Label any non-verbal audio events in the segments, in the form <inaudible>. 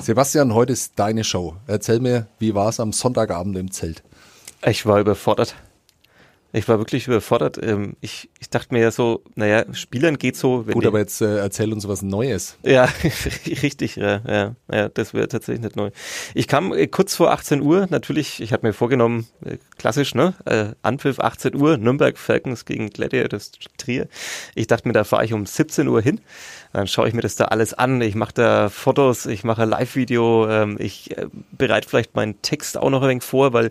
Sebastian, heute ist deine Show. Erzähl mir, wie war es am Sonntagabend im Zelt? Ich war überfordert. Ich war wirklich überfordert. Ähm, ich, ich dachte mir ja so, naja, Spielern geht so. Gut, aber jetzt äh, erzähl uns was Neues. Ja, <laughs> richtig, ja, ja, ja das wäre tatsächlich nicht neu. Ich kam äh, kurz vor 18 Uhr, natürlich, ich hatte mir vorgenommen, äh, klassisch, ne, äh, Anpfiff 18 Uhr, Nürnberg Falcons gegen Gladiators Trier. Ich dachte mir, da fahre ich um 17 Uhr hin. Dann schaue ich mir das da alles an. Ich mache da Fotos, ich mache Live-Video, ähm, ich äh, bereite vielleicht meinen Text auch noch ein wenig vor, weil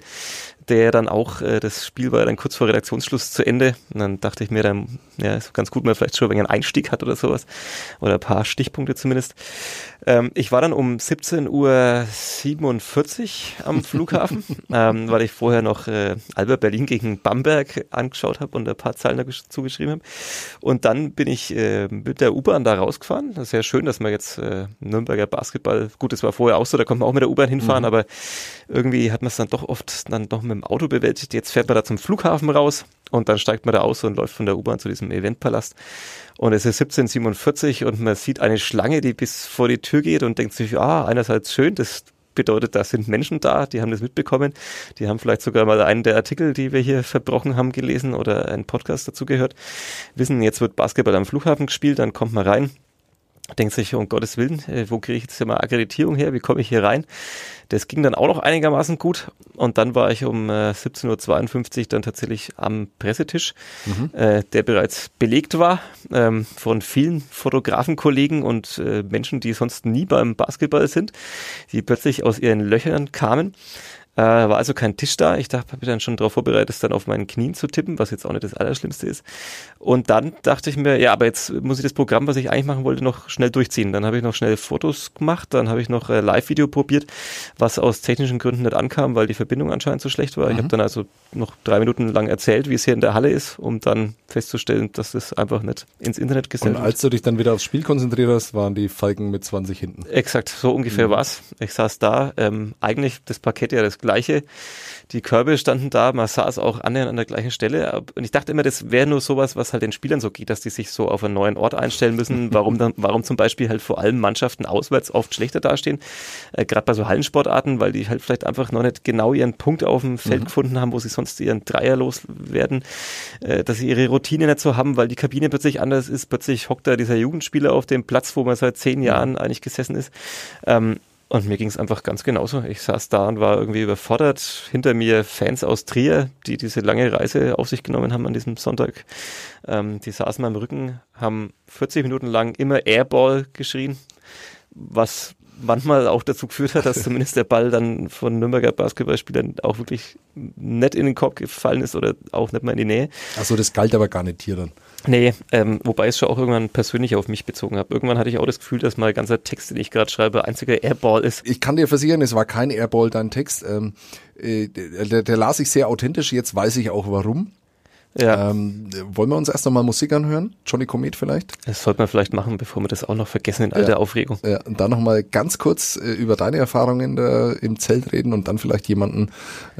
der dann auch, äh, das Spiel war dann kurz vor Redaktionsschluss zu Ende. Und dann dachte ich mir dann, ja, ist ganz gut, wenn man vielleicht schon ein einen Einstieg hat oder sowas. Oder ein paar Stichpunkte zumindest. Ähm, ich war dann um 17.47 Uhr am Flughafen, <laughs> ähm, weil ich vorher noch äh, Albert Berlin gegen Bamberg angeschaut habe und ein paar Zahlen dazu geschrieben habe. Und dann bin ich äh, mit der U-Bahn da rausgefahren. Das ist ja schön, dass man jetzt äh, Nürnberger Basketball, gut, das war vorher auch so, da konnte man auch mit der U-Bahn hinfahren, mhm. aber irgendwie hat man es dann doch oft dann doch mit dem Auto bewältigt. Jetzt fährt man da zum Flughafen raus und dann steigt man da aus und läuft von der U-Bahn zu diesem Eventpalast. Und es ist 1747 und man sieht eine Schlange, die bis vor die Tür geht und denkt sich, ah, einerseits schön, das bedeutet, da sind Menschen da, die haben das mitbekommen. Die haben vielleicht sogar mal einen der Artikel, die wir hier verbrochen haben, gelesen oder einen Podcast dazu gehört. Wissen, jetzt wird Basketball am Flughafen gespielt, dann kommt man rein denkt sich, um Gottes Willen, äh, wo kriege ich jetzt mal Akkreditierung her? Wie komme ich hier rein? Das ging dann auch noch einigermaßen gut. Und dann war ich um äh, 17.52 Uhr dann tatsächlich am Pressetisch, mhm. äh, der bereits belegt war ähm, von vielen Fotografenkollegen und äh, Menschen, die sonst nie beim Basketball sind, die plötzlich aus ihren Löchern kamen. Äh, war also kein Tisch da. Ich dachte, habe mich dann schon darauf vorbereitet, es dann auf meinen Knien zu tippen, was jetzt auch nicht das Allerschlimmste ist. Und dann dachte ich mir, ja, aber jetzt muss ich das Programm, was ich eigentlich machen wollte, noch schnell durchziehen. Dann habe ich noch schnell Fotos gemacht, dann habe ich noch äh, Live-Video probiert, was aus technischen Gründen nicht ankam, weil die Verbindung anscheinend so schlecht war. Mhm. Ich habe dann also noch drei Minuten lang erzählt, wie es hier in der Halle ist, um dann festzustellen, dass das einfach nicht ins Internet gesendet wird. Und als du dich dann wieder aufs Spiel konzentriert hast, waren die Falken mit 20 hinten. Exakt, so ungefähr mhm. war's. Ich saß da, ähm, eigentlich das Parkett ja das gleiche. Die Körbe standen da, man saß auch annähernd an der gleichen Stelle. Und ich dachte immer, das wäre nur sowas, was halt den Spielern so geht, dass die sich so auf einen neuen Ort einstellen müssen. <laughs> Warum dann, warum zum Beispiel halt vor allem Mannschaften auswärts oft schlechter dastehen. Äh, Gerade bei so Hallensportarten, weil die halt vielleicht einfach noch nicht genau ihren Punkt auf dem Feld mhm. gefunden haben, wo sie sonst ihren Dreier loswerden, äh, dass sie ihre Routine nicht so haben, weil die Kabine plötzlich anders ist. Plötzlich hockt da dieser Jugendspieler auf dem Platz, wo man seit zehn Jahren eigentlich gesessen ist. Ähm, und mir ging es einfach ganz genauso. Ich saß da und war irgendwie überfordert. Hinter mir Fans aus Trier, die diese lange Reise auf sich genommen haben an diesem Sonntag. Ähm, die saßen am Rücken, haben 40 Minuten lang immer Airball geschrien, was manchmal auch dazu geführt hat, dass zumindest der Ball dann von Nürnberger Basketballspielern auch wirklich nicht in den Korb gefallen ist oder auch nicht mal in die Nähe. Achso, das galt aber gar nicht hier dann. Nee, ähm, wobei ich es schon auch irgendwann persönlich auf mich bezogen habe. Irgendwann hatte ich auch das Gefühl, dass mein ganzer Text, den ich gerade schreibe, einziger Airball ist. Ich kann dir versichern, es war kein Airball, dein Text. Ähm, äh, der, der las ich sehr authentisch, jetzt weiß ich auch warum. Ja. Ähm, wollen wir uns erst nochmal Musik anhören? Johnny Comet vielleicht? Das sollte man vielleicht machen, bevor wir das auch noch vergessen in all ja. der Aufregung. Ja, und dann nochmal ganz kurz äh, über deine Erfahrungen da im Zelt reden und dann vielleicht jemanden,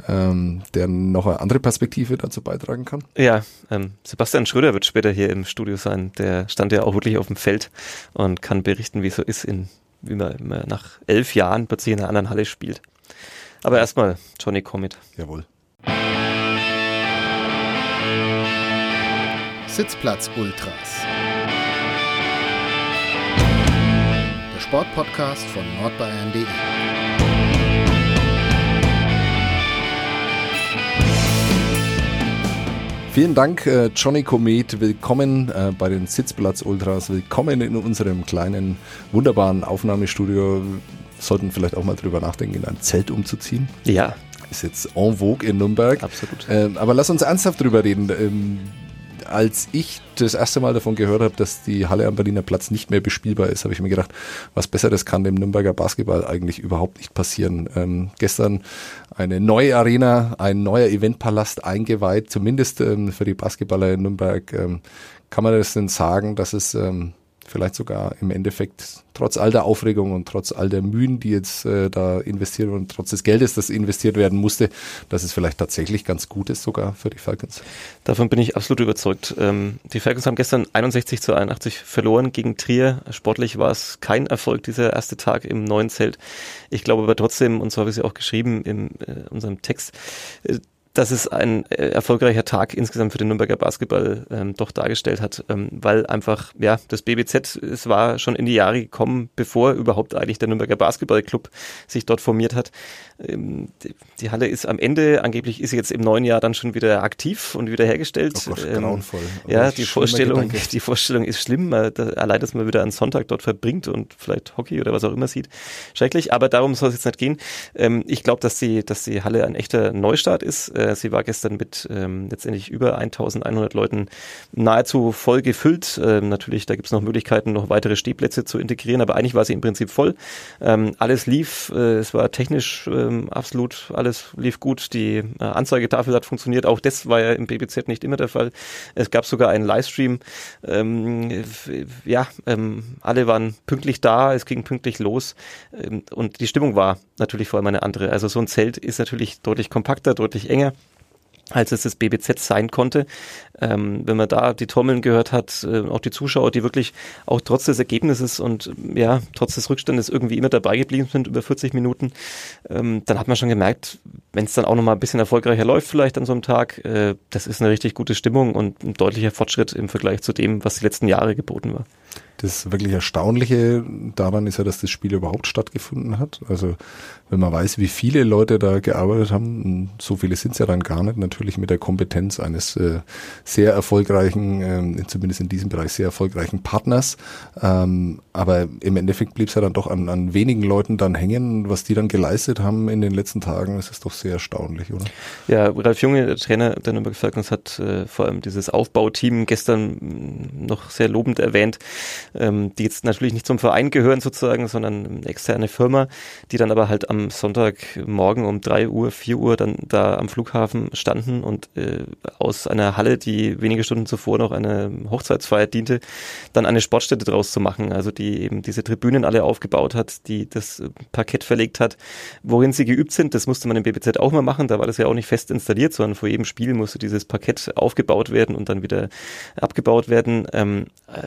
ähm, der noch eine andere Perspektive dazu beitragen kann. Ja, ähm, Sebastian Schröder wird später hier im Studio sein. Der stand ja auch wirklich auf dem Feld und kann berichten, wie es so ist, in, wie man, man nach elf Jahren plötzlich in einer anderen Halle spielt. Aber erstmal Johnny Comet. Jawohl. Sitzplatz Ultras. Der Sportpodcast von nordbayern.de. Vielen Dank, äh, Johnny Komet. Willkommen äh, bei den Sitzplatz Ultras. Willkommen in unserem kleinen, wunderbaren Aufnahmestudio. Sollten vielleicht auch mal drüber nachdenken, in ein Zelt umzuziehen. Ja. Ist jetzt en vogue in Nürnberg. Absolut. Ähm, aber lass uns ernsthaft drüber reden. Ähm, als ich das erste Mal davon gehört habe, dass die Halle am Berliner Platz nicht mehr bespielbar ist, habe ich mir gedacht, was Besseres kann dem Nürnberger Basketball eigentlich überhaupt nicht passieren. Ähm, gestern eine neue Arena, ein neuer Eventpalast eingeweiht, zumindest ähm, für die Basketballer in Nürnberg. Ähm, kann man das denn sagen, dass es ähm, vielleicht sogar im Endeffekt trotz all der Aufregung und trotz all der Mühen, die jetzt äh, da investiert und trotz des Geldes, das investiert werden musste, dass es vielleicht tatsächlich ganz gut ist sogar für die Falcons. Davon bin ich absolut überzeugt. Ähm, die Falcons haben gestern 61 zu 81 verloren gegen Trier. Sportlich war es kein Erfolg dieser erste Tag im neuen Zelt. Ich glaube aber trotzdem, und so habe ich es ja auch geschrieben in äh, unserem Text, äh, dass es ein äh, erfolgreicher Tag insgesamt für den Nürnberger Basketball ähm, doch dargestellt hat, ähm, weil einfach, ja, das BBZ, es war schon in die Jahre gekommen, bevor überhaupt eigentlich der Nürnberger Basketballclub sich dort formiert hat. Ähm, die, die, Halle ist am Ende, angeblich ist sie jetzt im neuen Jahr dann schon wieder aktiv und wieder hergestellt. Oh Gott, ähm, grauenvoll. ja, die Vorstellung, <laughs> die Vorstellung ist schlimm, da, allein, dass man wieder einen Sonntag dort verbringt und vielleicht Hockey oder was auch immer sieht. Schrecklich, aber darum soll es jetzt nicht gehen. Ähm, ich glaube, dass die, dass die Halle ein echter Neustart ist. Äh, sie war gestern mit ähm, letztendlich über 1100 Leuten nahezu voll gefüllt. Ähm, natürlich, da gibt es noch Möglichkeiten, noch weitere Stehplätze zu integrieren, aber eigentlich war sie im Prinzip voll. Ähm, alles lief, äh, es war technisch äh, absolut, alles lief gut. Die äh, Anzeigetafel hat funktioniert. Auch das war ja im BBZ nicht immer der Fall. Es gab sogar einen Livestream. Ähm, ja, ähm, alle waren pünktlich da, es ging pünktlich los ähm, und die Stimmung war natürlich vor allem eine andere. Also so ein Zelt ist natürlich deutlich kompakter, deutlich enger als es das BBZ sein konnte. Ähm, wenn man da die Trommeln gehört hat, äh, auch die Zuschauer, die wirklich auch trotz des Ergebnisses und ja, trotz des Rückstandes irgendwie immer dabei geblieben sind, über 40 Minuten, ähm, dann hat man schon gemerkt, wenn es dann auch nochmal ein bisschen erfolgreicher läuft vielleicht an so einem Tag, äh, das ist eine richtig gute Stimmung und ein deutlicher Fortschritt im Vergleich zu dem, was die letzten Jahre geboten war. Das wirklich Erstaunliche daran ist ja, dass das Spiel überhaupt stattgefunden hat. Also wenn man weiß, wie viele Leute da gearbeitet haben, so viele sind es ja dann gar nicht, natürlich mit der Kompetenz eines äh, sehr erfolgreichen, äh, zumindest in diesem Bereich sehr erfolgreichen Partners. Ähm, aber im Endeffekt blieb es ja dann doch an, an wenigen Leuten dann hängen. Was die dann geleistet haben in den letzten Tagen, das ist doch sehr erstaunlich, oder? Ja, Ralf Junge, der Trainer der Nürnberg Falcons, hat äh, vor allem dieses Aufbauteam gestern noch sehr lobend erwähnt ähm, die jetzt natürlich nicht zum Verein gehören sozusagen, sondern eine externe Firma, die dann aber halt am Sonntagmorgen um drei Uhr, vier Uhr dann da am Flughafen standen und äh, aus einer Halle, die wenige Stunden zuvor noch eine Hochzeitsfeier diente, dann eine Sportstätte draus zu machen, also die eben diese Tribünen alle aufgebaut hat, die das Parkett verlegt hat, worin sie geübt sind, das musste man im BBZ auch mal machen, da war das ja auch nicht fest installiert, sondern vor jedem Spiel musste dieses Parkett aufgebaut werden und dann wieder abgebaut werden, ähm,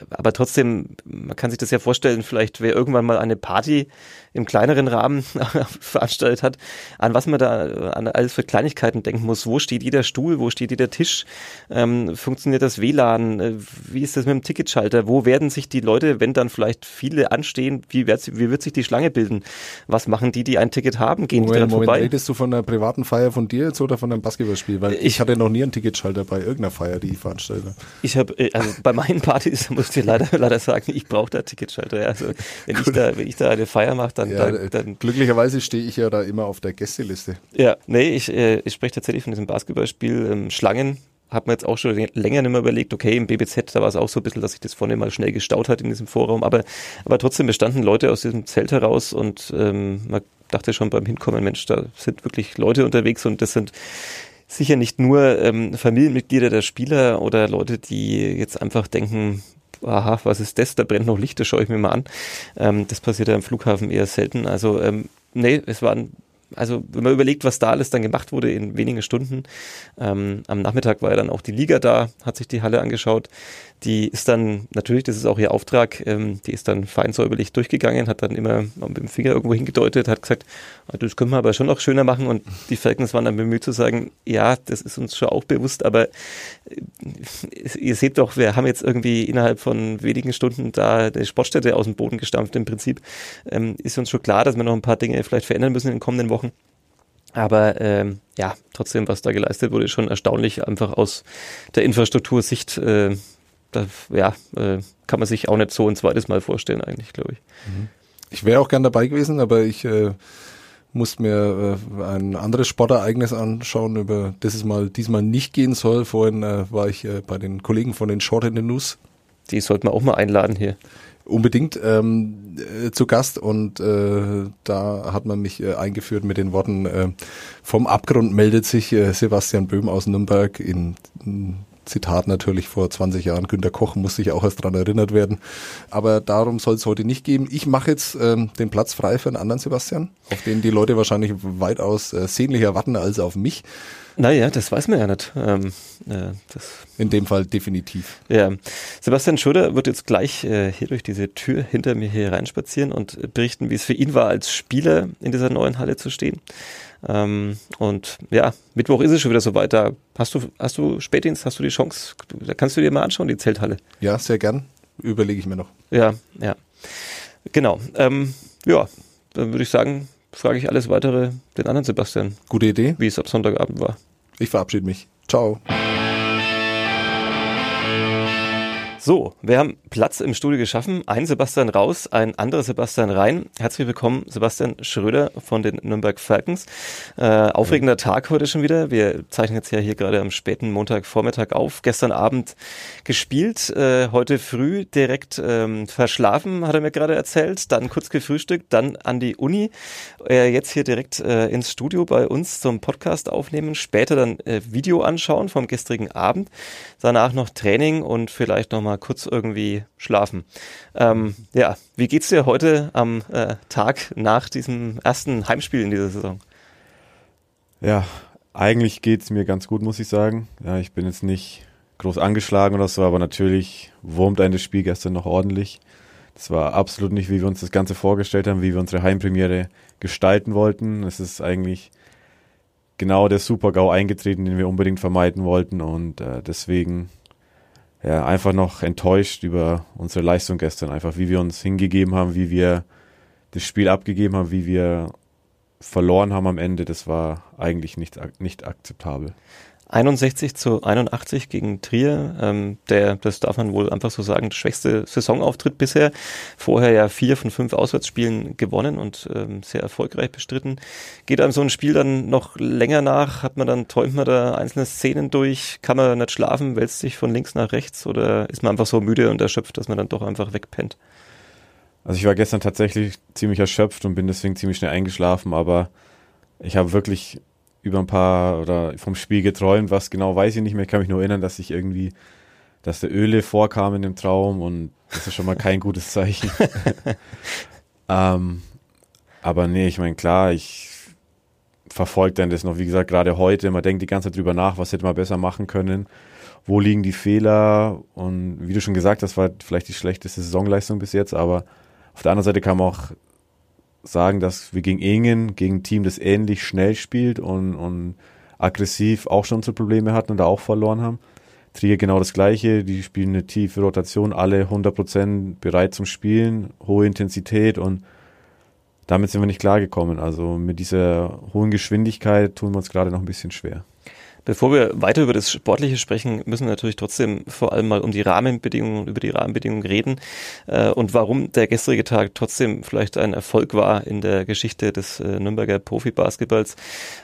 aber trotzdem man kann sich das ja vorstellen, vielleicht wer irgendwann mal eine Party im kleineren Rahmen <laughs> veranstaltet hat, an was man da an alles für Kleinigkeiten denken muss. Wo steht jeder Stuhl? Wo steht jeder Tisch? Ähm, funktioniert das WLAN? Äh, wie ist das mit dem Ticketschalter? Wo werden sich die Leute, wenn dann vielleicht viele anstehen, wie wird, wie wird sich die Schlange bilden? Was machen die, die ein Ticket haben? Gehen Moment, die dran Moment, vorbei? Redest du von einer privaten Feier von dir jetzt oder von einem Basketballspiel? Weil ich, ich hatte noch nie einen Ticketschalter bei irgendeiner Feier, die ich veranstalte. Ich habe, äh, also bei meinen Partys <laughs> muss ich dir leider, leider sagen, ich brauche da Ticketschalter. Also wenn ich da, wenn ich da eine Feier mache, dann, ja, dann, dann glücklicherweise stehe ich ja da immer auf der Gästeliste. Ja, nee, ich, äh, ich spreche tatsächlich von diesem Basketballspiel ähm, Schlangen. Hab mir jetzt auch schon länger nicht mehr überlegt, okay, im BBZ, da war es auch so ein bisschen, dass sich das vorne mal schnell gestaut hat in diesem Vorraum, aber, aber trotzdem bestanden Leute aus diesem Zelt heraus und ähm, man dachte schon beim Hinkommen, Mensch, da sind wirklich Leute unterwegs und das sind sicher nicht nur ähm, Familienmitglieder der Spieler oder Leute, die jetzt einfach denken, aha, was ist das? Da brennt noch Licht, das schaue ich mir mal an. Ähm, das passiert ja im Flughafen eher selten. Also ähm, nee, es waren also wenn man überlegt, was da alles dann gemacht wurde in wenigen Stunden. Ähm, am Nachmittag war ja dann auch die Liga da, hat sich die Halle angeschaut die ist dann, natürlich, das ist auch ihr Auftrag, ähm, die ist dann feinsäuberlich durchgegangen, hat dann immer mit dem Finger irgendwo hingedeutet, hat gesagt, ah, das können wir aber schon noch schöner machen und die Falcons waren dann bemüht zu sagen, ja, das ist uns schon auch bewusst, aber äh, ihr seht doch, wir haben jetzt irgendwie innerhalb von wenigen Stunden da eine Sportstätte aus dem Boden gestampft im Prinzip. Ähm, ist uns schon klar, dass wir noch ein paar Dinge vielleicht verändern müssen in den kommenden Wochen. Aber ähm, ja, trotzdem, was da geleistet wurde, ist schon erstaunlich, einfach aus der Infrastruktursicht. Äh, da, ja, äh, kann man sich auch nicht so ein zweites Mal vorstellen, eigentlich, glaube ich. Mhm. Ich wäre auch gern dabei gewesen, aber ich äh, muss mir äh, ein anderes Sportereignis anschauen, über das es mal diesmal nicht gehen soll. Vorhin äh, war ich äh, bei den Kollegen von den Short in the News. Die sollten wir auch mal einladen hier. Unbedingt ähm, äh, zu Gast und äh, da hat man mich äh, eingeführt mit den Worten, äh, vom Abgrund meldet sich äh, Sebastian Böhm aus Nürnberg in, in Zitat natürlich vor 20 Jahren, Günter Koch muss sich auch erst dran erinnert werden. Aber darum soll es heute nicht geben. Ich mache jetzt ähm, den Platz frei für einen anderen Sebastian, auf den die Leute wahrscheinlich weitaus äh, sehnlicher warten als auf mich. Naja, das weiß man ja nicht. Ähm, äh, In dem Fall definitiv. Ja. Sebastian Schröder wird jetzt gleich äh, hier durch diese Tür hinter mir hier reinspazieren und berichten, wie es für ihn war, als Spieler in dieser neuen Halle zu stehen. Ähm, und ja, Mittwoch ist es schon wieder so weiter. Hast du, hast du Spätdienst, hast du die Chance? Da kannst du dir mal anschauen, die Zelthalle. Ja, sehr gern. Überlege ich mir noch. Ja, ja. Genau. Ähm, ja, dann würde ich sagen, frage ich alles weitere den anderen Sebastian. Gute Idee. Wie es ab Sonntagabend war. Ich verabschiede mich. Ciao. So, wir haben Platz im Studio geschaffen. Ein Sebastian raus, ein anderer Sebastian rein. Herzlich willkommen, Sebastian Schröder von den Nürnberg Falcons. Äh, aufregender ja. Tag heute schon wieder. Wir zeichnen jetzt ja hier gerade am späten Montagvormittag auf. Gestern Abend gespielt, äh, heute früh direkt ähm, verschlafen, hat er mir gerade erzählt. Dann kurz gefrühstückt, dann an die Uni. Äh, jetzt hier direkt äh, ins Studio bei uns zum Podcast aufnehmen. Später dann äh, Video anschauen vom gestrigen Abend. Danach noch Training und vielleicht nochmal mal kurz irgendwie schlafen. Ähm, ja, wie geht's dir heute am äh, Tag nach diesem ersten Heimspiel in dieser Saison? Ja, eigentlich geht's mir ganz gut, muss ich sagen. Ja, ich bin jetzt nicht groß angeschlagen oder so, aber natürlich wurmt ein das Spiel gestern noch ordentlich. Das war absolut nicht, wie wir uns das Ganze vorgestellt haben, wie wir unsere Heimpremiere gestalten wollten. Es ist eigentlich genau der Super-GAU eingetreten, den wir unbedingt vermeiden wollten und äh, deswegen ja, einfach noch enttäuscht über unsere Leistung gestern. Einfach wie wir uns hingegeben haben, wie wir das Spiel abgegeben haben, wie wir verloren haben am Ende. Das war eigentlich nicht, nicht akzeptabel. 61 zu 81 gegen Trier. Ähm, der, das darf man wohl einfach so sagen, der schwächste Saisonauftritt bisher. Vorher ja vier von fünf Auswärtsspielen gewonnen und ähm, sehr erfolgreich bestritten. Geht einem so ein Spiel dann noch länger nach? Hat man dann, träumt man da einzelne Szenen durch? Kann man nicht schlafen? Wälzt sich von links nach rechts? Oder ist man einfach so müde und erschöpft, dass man dann doch einfach wegpennt? Also ich war gestern tatsächlich ziemlich erschöpft und bin deswegen ziemlich schnell eingeschlafen, aber ich habe wirklich über ein paar oder vom Spiel geträumt, was genau weiß ich nicht mehr. Ich kann mich nur erinnern, dass ich irgendwie, dass der Öle vorkam in dem Traum und das ist schon mal kein gutes Zeichen. <laughs> ähm, aber nee, ich meine, klar, ich verfolge dann das noch, wie gesagt, gerade heute. Man denkt die ganze Zeit drüber nach, was hätte man besser machen können. Wo liegen die Fehler? Und wie du schon gesagt hast, war vielleicht die schlechteste Saisonleistung bis jetzt, aber auf der anderen Seite kam auch sagen, dass wir gegen Ingen, gegen ein Team, das ähnlich schnell spielt und, und aggressiv auch schon so Probleme hatten und da auch verloren haben. Trier genau das gleiche, die spielen eine tiefe Rotation, alle 100% bereit zum Spielen, hohe Intensität und damit sind wir nicht klargekommen. Also mit dieser hohen Geschwindigkeit tun wir uns gerade noch ein bisschen schwer. Bevor wir weiter über das Sportliche sprechen, müssen wir natürlich trotzdem vor allem mal um die Rahmenbedingungen, über die Rahmenbedingungen reden äh, und warum der gestrige Tag trotzdem vielleicht ein Erfolg war in der Geschichte des äh, Nürnberger Profibasketballs.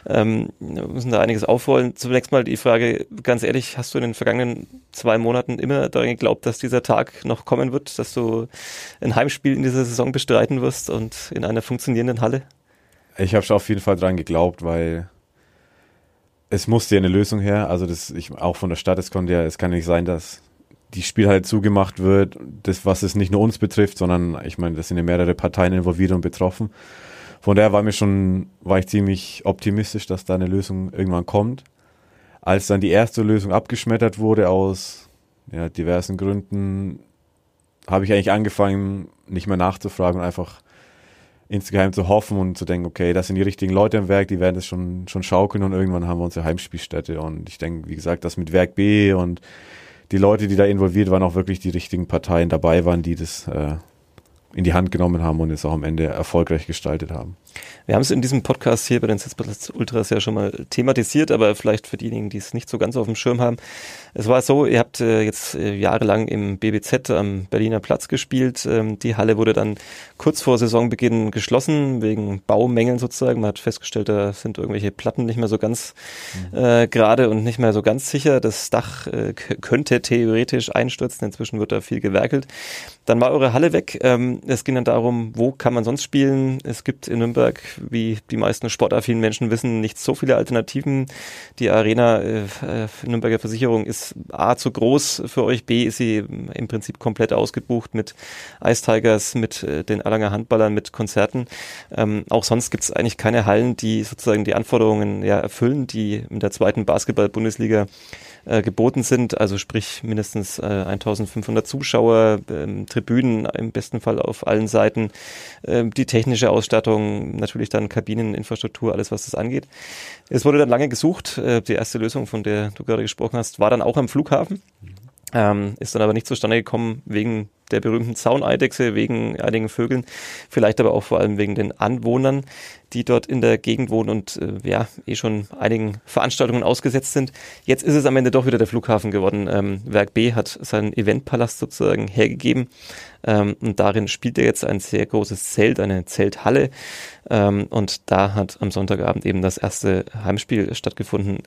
Ähm, wir müssen da einiges aufrollen. Zunächst mal die Frage, ganz ehrlich, hast du in den vergangenen zwei Monaten immer daran geglaubt, dass dieser Tag noch kommen wird, dass du ein Heimspiel in dieser Saison bestreiten wirst und in einer funktionierenden Halle? Ich habe schon auf jeden Fall daran geglaubt, weil es musste ja eine Lösung her. Also das, ich, auch von der Stadt, es konnte ja, es kann nicht sein, dass die Spielhalle zugemacht wird, das, was es nicht nur uns betrifft, sondern ich meine, das sind ja mehrere Parteien involviert und betroffen. Von daher war mir schon, war ich ziemlich optimistisch, dass da eine Lösung irgendwann kommt. Als dann die erste Lösung abgeschmettert wurde aus ja, diversen Gründen, habe ich eigentlich angefangen, nicht mehr nachzufragen und einfach insgeheim zu hoffen und zu denken, okay, das sind die richtigen Leute im Werk, die werden es schon, schon schaukeln und irgendwann haben wir unsere Heimspielstätte. Und ich denke, wie gesagt, das mit Werk B und die Leute, die da involviert waren, auch wirklich die richtigen Parteien dabei waren, die das äh, in die Hand genommen haben und es auch am Ende erfolgreich gestaltet haben. Wir haben es in diesem Podcast hier bei den Sitzplatz Ultras ja schon mal thematisiert, aber vielleicht für diejenigen, die es nicht so ganz auf dem Schirm haben. Es war so, ihr habt äh, jetzt äh, jahrelang im BBZ am Berliner Platz gespielt. Ähm, die Halle wurde dann kurz vor Saisonbeginn geschlossen, wegen Baumängeln sozusagen. Man hat festgestellt, da sind irgendwelche Platten nicht mehr so ganz mhm. äh, gerade und nicht mehr so ganz sicher. Das Dach äh, könnte theoretisch einstürzen. Inzwischen wird da viel gewerkelt. Dann war eure Halle weg. Ähm, Es ging dann darum, wo kann man sonst spielen? Es gibt in Nürnberg, wie die meisten sportaffinen Menschen wissen, nicht so viele Alternativen. Die Arena äh, äh Nürnberger Versicherung ist A zu groß für euch, B ist sie im Prinzip komplett ausgebucht mit Ice Tigers, mit äh, den Erlanger Handballern, mit Konzerten. Ähm, auch sonst gibt es eigentlich keine Hallen, die sozusagen die Anforderungen ja, erfüllen, die in der zweiten Basketball-Bundesliga äh, geboten sind, also sprich mindestens äh, 1500 Zuschauer, ähm, Tribünen im besten Fall auf allen Seiten, äh, die technische Ausstattung, natürlich dann Kabineninfrastruktur, alles was das angeht. Es wurde dann lange gesucht. Äh, die erste Lösung, von der du gerade gesprochen hast, war dann auch am Flughafen. Ähm, ist dann aber nicht zustande gekommen wegen der berühmten Zauneidechse, wegen einigen Vögeln, vielleicht aber auch vor allem wegen den Anwohnern, die dort in der Gegend wohnen und äh, ja, eh schon einigen Veranstaltungen ausgesetzt sind. Jetzt ist es am Ende doch wieder der Flughafen geworden. Ähm, Werk B hat seinen Eventpalast sozusagen hergegeben ähm, und darin spielt er jetzt ein sehr großes Zelt, eine Zelthalle ähm, und da hat am Sonntagabend eben das erste Heimspiel stattgefunden.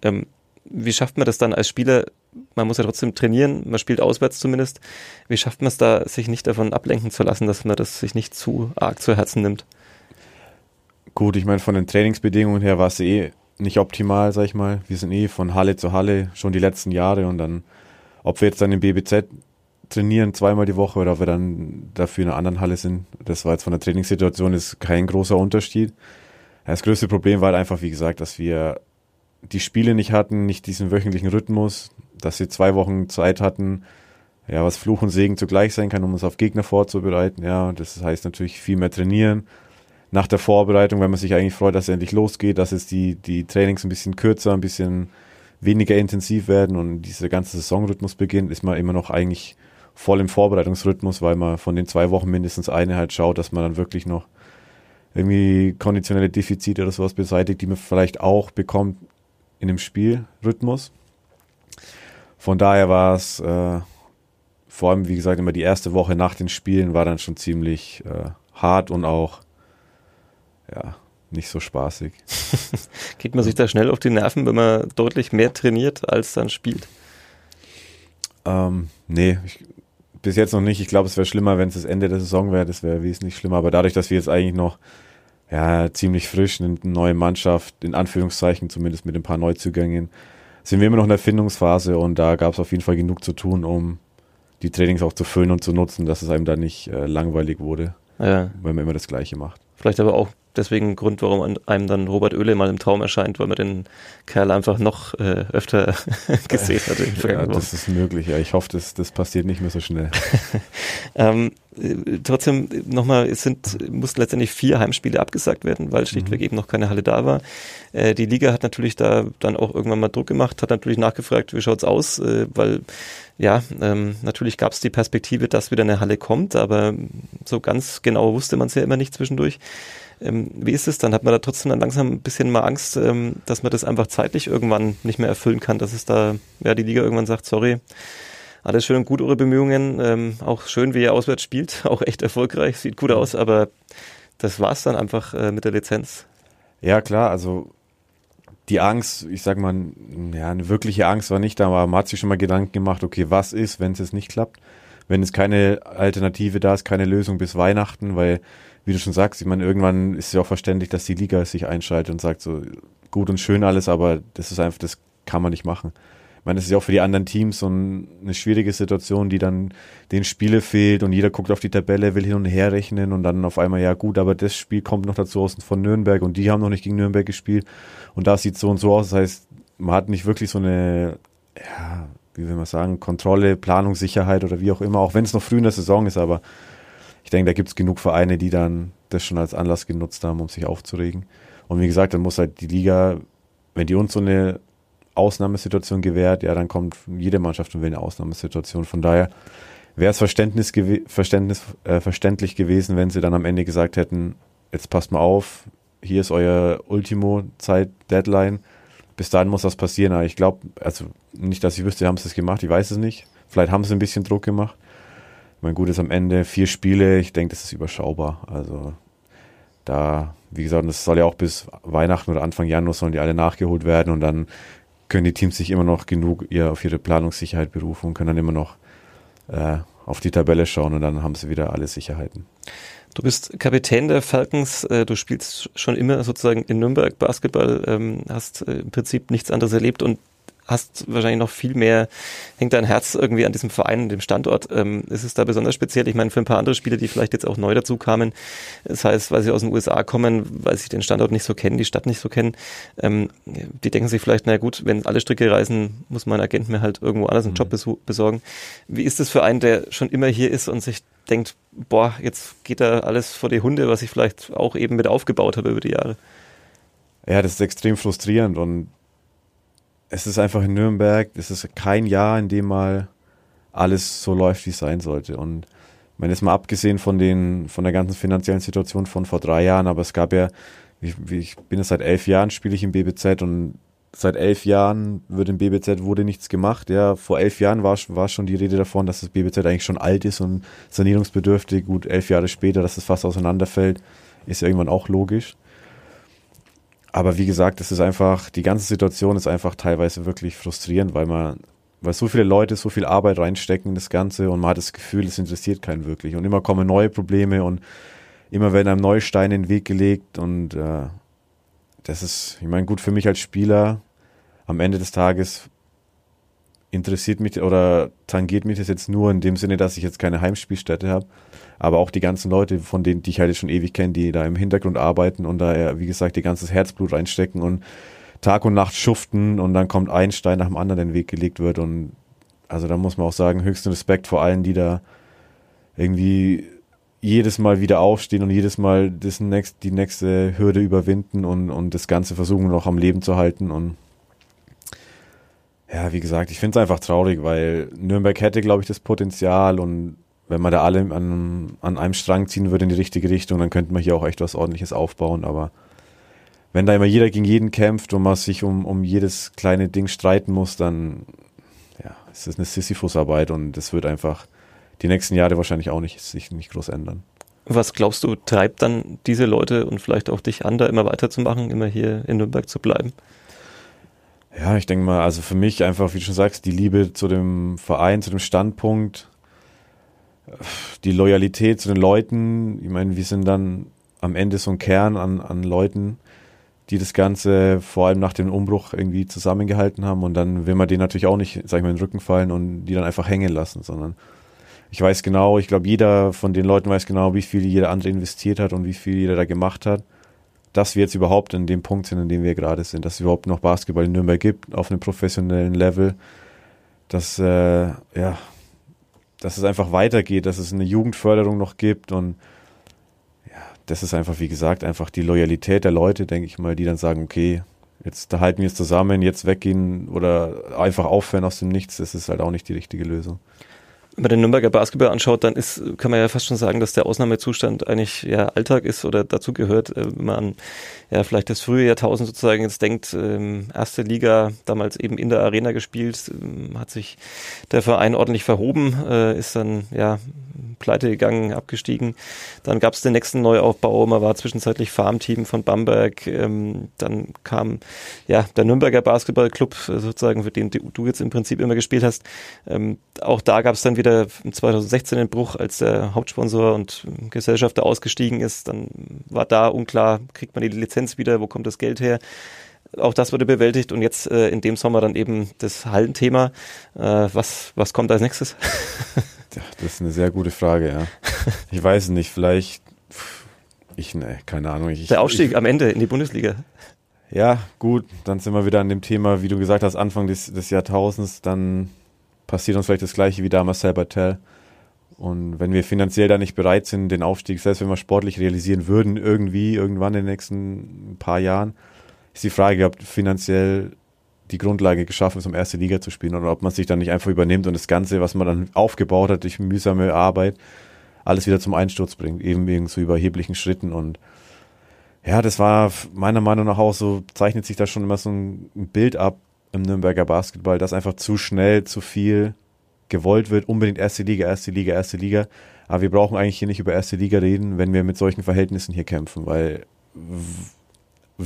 Wie schafft man das dann als Spieler? Man muss ja trotzdem trainieren, man spielt auswärts zumindest. Wie schafft man es da, sich nicht davon ablenken zu lassen, dass man das sich nicht zu arg zu Herzen nimmt? Gut, ich meine, von den Trainingsbedingungen her war es eh nicht optimal, sag ich mal. Wir sind eh von Halle zu Halle schon die letzten Jahre und dann, ob wir jetzt dann im BBZ trainieren zweimal die Woche oder ob wir dann dafür in einer anderen Halle sind, das war jetzt von der Trainingssituation ist kein großer Unterschied. Das größte Problem war halt einfach, wie gesagt, dass wir die Spiele nicht hatten, nicht diesen wöchentlichen Rhythmus, dass sie zwei Wochen Zeit hatten, ja, was Fluch und Segen zugleich sein kann, um uns auf Gegner vorzubereiten. Ja, das heißt natürlich viel mehr trainieren. Nach der Vorbereitung, wenn man sich eigentlich freut, dass es endlich losgeht, dass es die, die Trainings ein bisschen kürzer, ein bisschen weniger intensiv werden und dieser ganze Saisonrhythmus beginnt, ist man immer noch eigentlich voll im Vorbereitungsrhythmus, weil man von den zwei Wochen mindestens eine halt schaut, dass man dann wirklich noch irgendwie konditionelle Defizite oder sowas beseitigt, die man vielleicht auch bekommt in dem Spielrhythmus. Von daher war es äh, vor allem, wie gesagt, immer die erste Woche nach den Spielen war dann schon ziemlich äh, hart und auch ja, nicht so spaßig. <laughs> Geht man sich da schnell auf die Nerven, wenn man deutlich mehr trainiert als dann spielt? Ähm, nee, ich, bis jetzt noch nicht. Ich glaube, es wäre schlimmer, wenn es das Ende der Saison wäre. Das wäre wesentlich schlimmer. Aber dadurch, dass wir jetzt eigentlich noch ja, ziemlich frisch, eine neue Mannschaft, in Anführungszeichen zumindest mit ein paar Neuzugängen, sind wir immer noch in der Findungsphase und da gab es auf jeden Fall genug zu tun, um die Trainings auch zu füllen und zu nutzen, dass es einem da nicht äh, langweilig wurde, ja. wenn man immer das Gleiche macht. Vielleicht aber auch deswegen ein Grund, warum einem dann Robert Oehle mal im Traum erscheint, weil man den Kerl einfach noch äh, öfter <laughs> gesehen hat. ja, das ist möglich. Ja, ich hoffe, das, das passiert nicht mehr so schnell. <laughs> ähm, äh, trotzdem nochmal, es sind, mussten letztendlich vier Heimspiele abgesagt werden, weil schlichtweg mhm. eben noch keine Halle da war. Äh, die Liga hat natürlich da dann auch irgendwann mal Druck gemacht, hat natürlich nachgefragt, wie schaut's aus, äh, weil ja, ähm, natürlich gab es die Perspektive, dass wieder eine Halle kommt, aber so ganz genau wusste man es ja immer nicht zwischendurch. Ähm, wie ist es dann? Hat man da trotzdem dann langsam ein bisschen mal Angst, ähm, dass man das einfach zeitlich irgendwann nicht mehr erfüllen kann, dass es da, ja, die Liga irgendwann sagt, sorry, alles schön und gut, eure Bemühungen, ähm, auch schön, wie ihr auswärts spielt, <laughs> auch echt erfolgreich, sieht gut aus, aber das war's dann einfach äh, mit der Lizenz. Ja, klar, also die Angst, ich sag mal, ja, eine wirkliche Angst war nicht da, aber man hat sich schon mal Gedanken gemacht, okay, was ist, wenn es jetzt nicht klappt? Wenn es keine Alternative da ist, keine Lösung bis Weihnachten, weil wie du schon sagst, ich meine, irgendwann ist es ja auch verständlich, dass die Liga sich einschaltet und sagt so, gut und schön alles, aber das ist einfach, das kann man nicht machen. Ich meine, das ist ja auch für die anderen Teams so eine schwierige Situation, die dann den Spiele fehlt und jeder guckt auf die Tabelle, will hin und her rechnen und dann auf einmal, ja gut, aber das Spiel kommt noch dazu aus von Nürnberg und die haben noch nicht gegen Nürnberg gespielt und da sieht so und so aus. Das heißt, man hat nicht wirklich so eine, ja, wie will man sagen, Kontrolle, Planung, Sicherheit oder wie auch immer, auch wenn es noch früh in der Saison ist, aber ich denke, da gibt es genug Vereine, die dann das schon als Anlass genutzt haben, um sich aufzuregen. Und wie gesagt, dann muss halt die Liga, wenn die uns so eine Ausnahmesituation gewährt, ja, dann kommt jede Mannschaft und will eine Ausnahmesituation. Von daher wäre es Verständnis, Verständnis, äh, verständlich gewesen, wenn sie dann am Ende gesagt hätten, jetzt passt mal auf, hier ist euer Ultimo-Zeit-Deadline. Bis dahin muss das passieren. Aber ich glaube, also nicht, dass ich wüsste, haben sie es gemacht, ich weiß es nicht. Vielleicht haben sie ein bisschen Druck gemacht. Mein Gut ist am Ende vier Spiele. Ich denke, das ist überschaubar. Also da, wie gesagt, das soll ja auch bis Weihnachten oder Anfang Januar sollen die alle nachgeholt werden und dann können die Teams sich immer noch genug ihr, auf ihre Planungssicherheit berufen und können dann immer noch äh, auf die Tabelle schauen und dann haben sie wieder alle Sicherheiten. Du bist Kapitän der Falcons, äh, du spielst schon immer sozusagen in Nürnberg Basketball, ähm, hast äh, im Prinzip nichts anderes erlebt und hast wahrscheinlich noch viel mehr, hängt dein Herz irgendwie an diesem Verein, dem Standort. Ähm, ist es da besonders speziell? Ich meine, für ein paar andere Spieler, die vielleicht jetzt auch neu dazu kamen, das heißt, weil sie aus den USA kommen, weil sie den Standort nicht so kennen, die Stadt nicht so kennen, ähm, die denken sich vielleicht, na gut, wenn alle Stricke reisen, muss mein Agent mir halt irgendwo anders einen mhm. Job besorgen. Wie ist es für einen, der schon immer hier ist und sich denkt, boah, jetzt geht da alles vor die Hunde, was ich vielleicht auch eben mit aufgebaut habe über die Jahre? Ja, das ist extrem frustrierend und es ist einfach in Nürnberg, es ist kein Jahr, in dem mal alles so läuft, wie es sein sollte. Und ich meine, jetzt mal abgesehen von den, von der ganzen finanziellen Situation von vor drei Jahren, aber es gab ja, ich, ich bin jetzt seit elf Jahren, spiele ich im BBZ und seit elf Jahren wird im BBZ wurde nichts gemacht. Ja, vor elf Jahren war, war schon die Rede davon, dass das BBZ eigentlich schon alt ist und sanierungsbedürftig. Gut, elf Jahre später, dass es fast auseinanderfällt, ist irgendwann auch logisch. Aber wie gesagt, es ist einfach, die ganze Situation ist einfach teilweise wirklich frustrierend, weil man, weil so viele Leute so viel Arbeit reinstecken in das Ganze und man hat das Gefühl, es interessiert keinen wirklich. Und immer kommen neue Probleme und immer werden einem neue Steine in den Weg gelegt und äh, das ist, ich meine, gut für mich als Spieler, am Ende des Tages interessiert mich oder tangiert mich das jetzt nur in dem Sinne, dass ich jetzt keine Heimspielstätte habe. Aber auch die ganzen Leute, von denen, die ich halt schon ewig kenne, die da im Hintergrund arbeiten und da, wie gesagt, ihr ganzes Herzblut reinstecken und Tag und Nacht schuften und dann kommt ein Stein nach dem anderen den Weg gelegt wird und also da muss man auch sagen, höchsten Respekt vor allen, die da irgendwie jedes Mal wieder aufstehen und jedes Mal das next, die nächste Hürde überwinden und, und das Ganze versuchen noch am Leben zu halten und ja, wie gesagt, ich finde es einfach traurig, weil Nürnberg hätte, glaube ich, das Potenzial und wenn man da alle an, an einem Strang ziehen würde in die richtige Richtung, dann könnte man hier auch echt was ordentliches aufbauen. Aber wenn da immer jeder gegen jeden kämpft und man sich um, um jedes kleine Ding streiten muss, dann ja, ist das eine Sisyphus-Arbeit und das wird einfach die nächsten Jahre wahrscheinlich auch nicht, sich nicht groß ändern. Was glaubst du, treibt dann diese Leute und vielleicht auch dich an, da immer weiterzumachen, immer hier in Nürnberg zu bleiben? Ja, ich denke mal, also für mich einfach, wie du schon sagst, die Liebe zu dem Verein, zu dem Standpunkt, die Loyalität zu den Leuten, ich meine, wir sind dann am Ende so ein Kern an, an Leuten, die das Ganze vor allem nach dem Umbruch irgendwie zusammengehalten haben. Und dann will man denen natürlich auch nicht, sag ich mal, in den Rücken fallen und die dann einfach hängen lassen, sondern ich weiß genau, ich glaube, jeder von den Leuten weiß genau, wie viel jeder andere investiert hat und wie viel jeder da gemacht hat, dass wir jetzt überhaupt in dem Punkt sind, in dem wir gerade sind, dass es überhaupt noch Basketball in Nürnberg gibt, auf einem professionellen Level, dass, äh, ja, dass es einfach weitergeht, dass es eine Jugendförderung noch gibt und ja, das ist einfach, wie gesagt, einfach die Loyalität der Leute, denke ich mal, die dann sagen, okay, jetzt da halten wir es zusammen, jetzt weggehen oder einfach aufhören aus dem Nichts, das ist halt auch nicht die richtige Lösung wenn man den Nürnberger Basketball anschaut, dann ist, kann man ja fast schon sagen, dass der Ausnahmezustand eigentlich ja Alltag ist oder dazu gehört, äh, wenn man an ja vielleicht das frühe Jahrtausend sozusagen jetzt denkt, ähm, erste Liga, damals eben in der Arena gespielt, ähm, hat sich der Verein ordentlich verhoben, äh, ist dann ja pleite gegangen, abgestiegen. Dann gab es den nächsten Neuaufbau, man war zwischenzeitlich Farmteam von Bamberg. Ähm, dann kam ja der Nürnberger Basketballclub, äh, sozusagen, für den du jetzt im Prinzip immer gespielt hast. Ähm, auch da gab es dann wieder 2016 den Bruch, als der Hauptsponsor und Gesellschafter ausgestiegen ist. Dann war da unklar, kriegt man die Lizenz wieder, wo kommt das Geld her? auch das wurde bewältigt und jetzt äh, in dem Sommer dann eben das Hallenthema. Äh, was, was kommt als nächstes? <laughs> Das ist eine sehr gute Frage, ja. <laughs> Ich weiß nicht, vielleicht, ich, ne, keine Ahnung. Ich, Der Aufstieg ich, am Ende in die Bundesliga. Ja, gut, dann sind wir wieder an dem Thema, wie du gesagt hast, Anfang des, des Jahrtausends, dann passiert uns vielleicht das gleiche wie damals Sabatel. Und wenn wir finanziell da nicht bereit sind, den Aufstieg, selbst wenn wir sportlich realisieren würden, irgendwie, irgendwann in den nächsten paar Jahren, ist die Frage, ob finanziell die Grundlage geschaffen ist, um erste Liga zu spielen oder ob man sich dann nicht einfach übernimmt und das Ganze, was man dann aufgebaut hat durch mühsame Arbeit, alles wieder zum Einsturz bringt, eben wegen so überheblichen Schritten und ja, das war meiner Meinung nach auch so, zeichnet sich da schon immer so ein Bild ab im Nürnberger Basketball, dass einfach zu schnell, zu viel gewollt wird, unbedingt erste Liga, erste Liga, erste Liga. Aber wir brauchen eigentlich hier nicht über erste Liga reden, wenn wir mit solchen Verhältnissen hier kämpfen, weil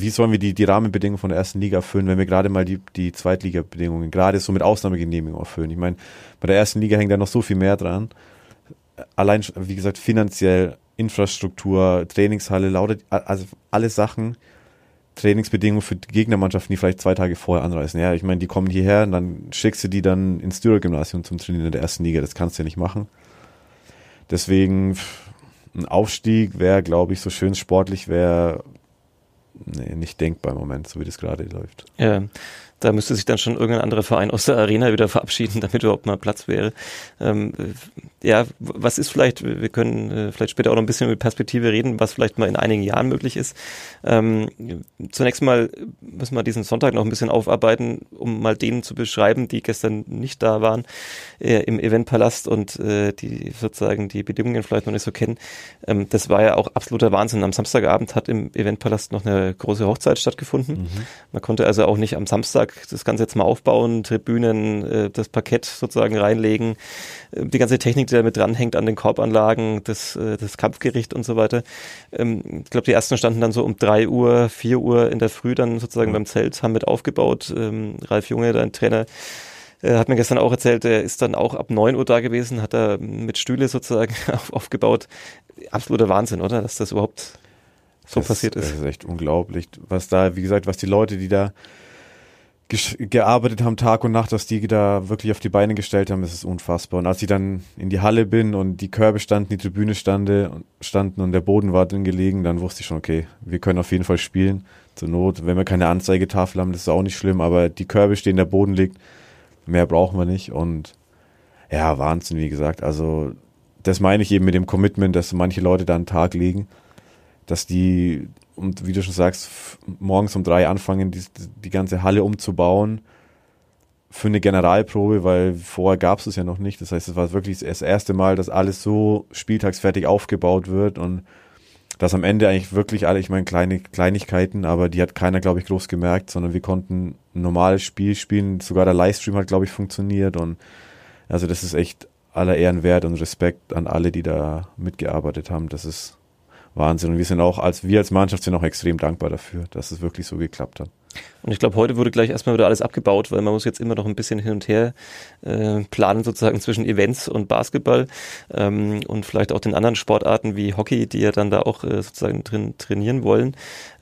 wie sollen wir die, die Rahmenbedingungen von der ersten Liga erfüllen, wenn wir gerade mal die, die Zweitliga-Bedingungen, gerade so mit Ausnahmegenehmigung erfüllen? Ich meine, bei der ersten Liga hängt da noch so viel mehr dran. allein, wie gesagt, finanziell, Infrastruktur, Trainingshalle, lauter, also alle Sachen, Trainingsbedingungen für Gegnermannschaften, die vielleicht zwei Tage vorher anreisen. Ja, ich meine, die kommen hierher und dann schickst du die dann ins Dürer-Gymnasium zum Trainieren in der ersten Liga. Das kannst du ja nicht machen. Deswegen ein Aufstieg wäre, glaube ich, so schön sportlich wäre nee, nicht denkbar im Moment, so wie das gerade läuft. Ja, da müsste sich dann schon irgendein anderer Verein aus der Arena wieder verabschieden, <laughs> damit überhaupt mal Platz wäre. Ähm, ja, was ist vielleicht, wir können äh, vielleicht später auch noch ein bisschen über Perspektive reden, was vielleicht mal in einigen Jahren möglich ist. Ähm, zunächst mal müssen wir diesen Sonntag noch ein bisschen aufarbeiten, um mal denen zu beschreiben, die gestern nicht da waren äh, im Eventpalast und äh, die sozusagen die Bedingungen vielleicht noch nicht so kennen. Ähm, das war ja auch absoluter Wahnsinn. Am Samstagabend hat im Eventpalast noch eine große Hochzeit stattgefunden. Mhm. Man konnte also auch nicht am Samstag das Ganze jetzt mal aufbauen, Tribünen, äh, das Parkett sozusagen reinlegen, äh, die ganze Technik, die da mit dranhängt an den Korbanlagen, das, äh, das Kampfgericht und so weiter. Ähm, ich glaube, die ersten standen dann so um drei Uhr, vier Uhr in der Früh dann sozusagen mhm. beim Zelt, haben mit aufgebaut. Ähm, Ralf Junge, dein Trainer, hat mir gestern auch erzählt, er ist dann auch ab neun Uhr da gewesen, hat er mit Stühle sozusagen <laughs> aufgebaut. Absoluter Wahnsinn, oder? Dass das überhaupt so das, passiert ist. Das ist echt unglaublich, was da, wie gesagt, was die Leute, die da gearbeitet haben Tag und Nacht, dass die da wirklich auf die Beine gestellt haben, ist unfassbar. Und als ich dann in die Halle bin und die Körbe standen, die Tribüne stande, standen und der Boden war drin gelegen, dann wusste ich schon, okay, wir können auf jeden Fall spielen. Zur Not, wenn wir keine Anzeigetafel haben, das ist auch nicht schlimm, aber die Körbe stehen, der Boden liegt, mehr brauchen wir nicht. Und ja, Wahnsinn, wie gesagt. Also das meine ich eben mit dem Commitment, dass manche Leute da einen Tag legen, dass die und wie du schon sagst, morgens um drei anfangen, die, die ganze Halle umzubauen für eine Generalprobe, weil vorher gab es es ja noch nicht. Das heißt, es war wirklich das erste Mal, dass alles so spieltagsfertig aufgebaut wird und dass am Ende eigentlich wirklich alle, ich meine, kleine Kleinigkeiten, aber die hat keiner, glaube ich, groß gemerkt, sondern wir konnten ein normales Spiel spielen. Sogar der Livestream hat, glaube ich, funktioniert und also das ist echt aller Ehren wert und Respekt an alle, die da mitgearbeitet haben. Das ist Wahnsinn. Und wir sind auch, als wir als Mannschaft sind auch extrem dankbar dafür, dass es wirklich so geklappt hat. Und ich glaube, heute wurde gleich erstmal wieder alles abgebaut, weil man muss jetzt immer noch ein bisschen hin und her äh, planen, sozusagen zwischen Events und Basketball ähm, und vielleicht auch den anderen Sportarten wie Hockey, die ja dann da auch äh, sozusagen drin trainieren wollen.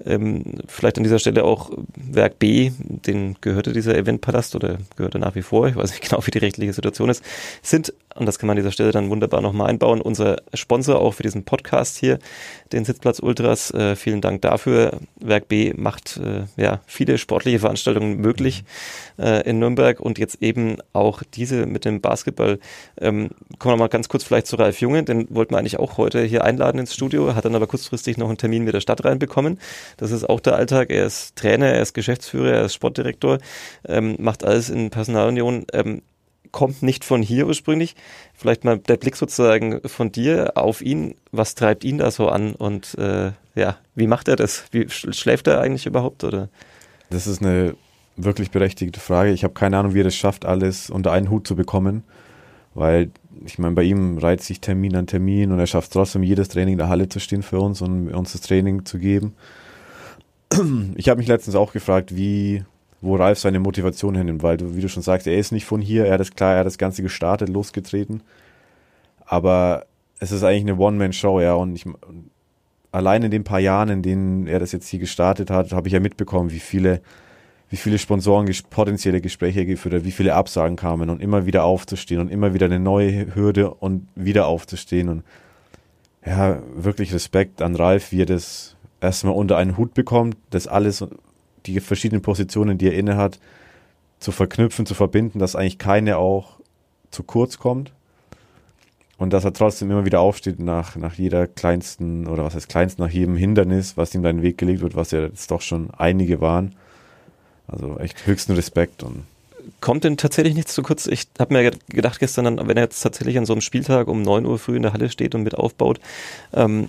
Ähm, vielleicht an dieser Stelle auch Werk B, den gehörte dieser Eventpalast oder gehörte nach wie vor, ich weiß nicht <laughs> genau, wie die rechtliche Situation ist, sind, und das kann man an dieser Stelle dann wunderbar nochmal einbauen, unser Sponsor auch für diesen Podcast hier, den Sitzplatz Ultras. Äh, vielen Dank dafür. Werk B macht äh, ja viele Sport sportliche Veranstaltungen möglich äh, in Nürnberg und jetzt eben auch diese mit dem Basketball. Ähm, kommen wir mal ganz kurz vielleicht zu Ralf Junge, den wollten wir eigentlich auch heute hier einladen ins Studio, hat dann aber kurzfristig noch einen Termin mit der Stadt reinbekommen. Das ist auch der Alltag. Er ist Trainer, er ist Geschäftsführer, er ist Sportdirektor, ähm, macht alles in Personalunion. Ähm, kommt nicht von hier ursprünglich. Vielleicht mal der Blick sozusagen von dir auf ihn. Was treibt ihn da so an und äh, ja, wie macht er das? Wie schläft er eigentlich überhaupt oder? Das ist eine wirklich berechtigte Frage. Ich habe keine Ahnung, wie er das schafft, alles unter einen Hut zu bekommen, weil ich meine, bei ihm reizt sich Termin an Termin und er schafft trotzdem jedes Training in der Halle zu stehen für uns und uns das Training zu geben. <clears throat> Ich habe mich letztens auch gefragt, wie, wo Ralf seine Motivation hinnimmt, weil du, wie du schon sagst, er ist nicht von hier, er hat das klar, er hat das Ganze gestartet, losgetreten, aber es ist eigentlich eine One-Man-Show, ja, und ich, allein in den paar Jahren, in denen er das jetzt hier gestartet hat, habe ich ja mitbekommen, wie viele, wie viele Sponsoren ges potenzielle Gespräche geführt hat, wie viele Absagen kamen und immer wieder aufzustehen und immer wieder eine neue Hürde und wieder aufzustehen. Und ja, wirklich Respekt an Ralf, wie er das erstmal unter einen Hut bekommt, das alles, die verschiedenen Positionen, die er inne hat, zu verknüpfen, zu verbinden, dass eigentlich keine auch zu kurz kommt und dass er trotzdem immer wieder aufsteht nach, nach jeder kleinsten, oder was heißt kleinsten, nach jedem Hindernis, was ihm da in den Weg gelegt wird, was ja jetzt doch schon einige waren. Also echt höchsten Respekt und kommt denn tatsächlich nichts zu kurz? Ich habe mir gedacht gestern, wenn er jetzt tatsächlich an so einem Spieltag um 9 Uhr früh in der Halle steht und mit aufbaut, ähm,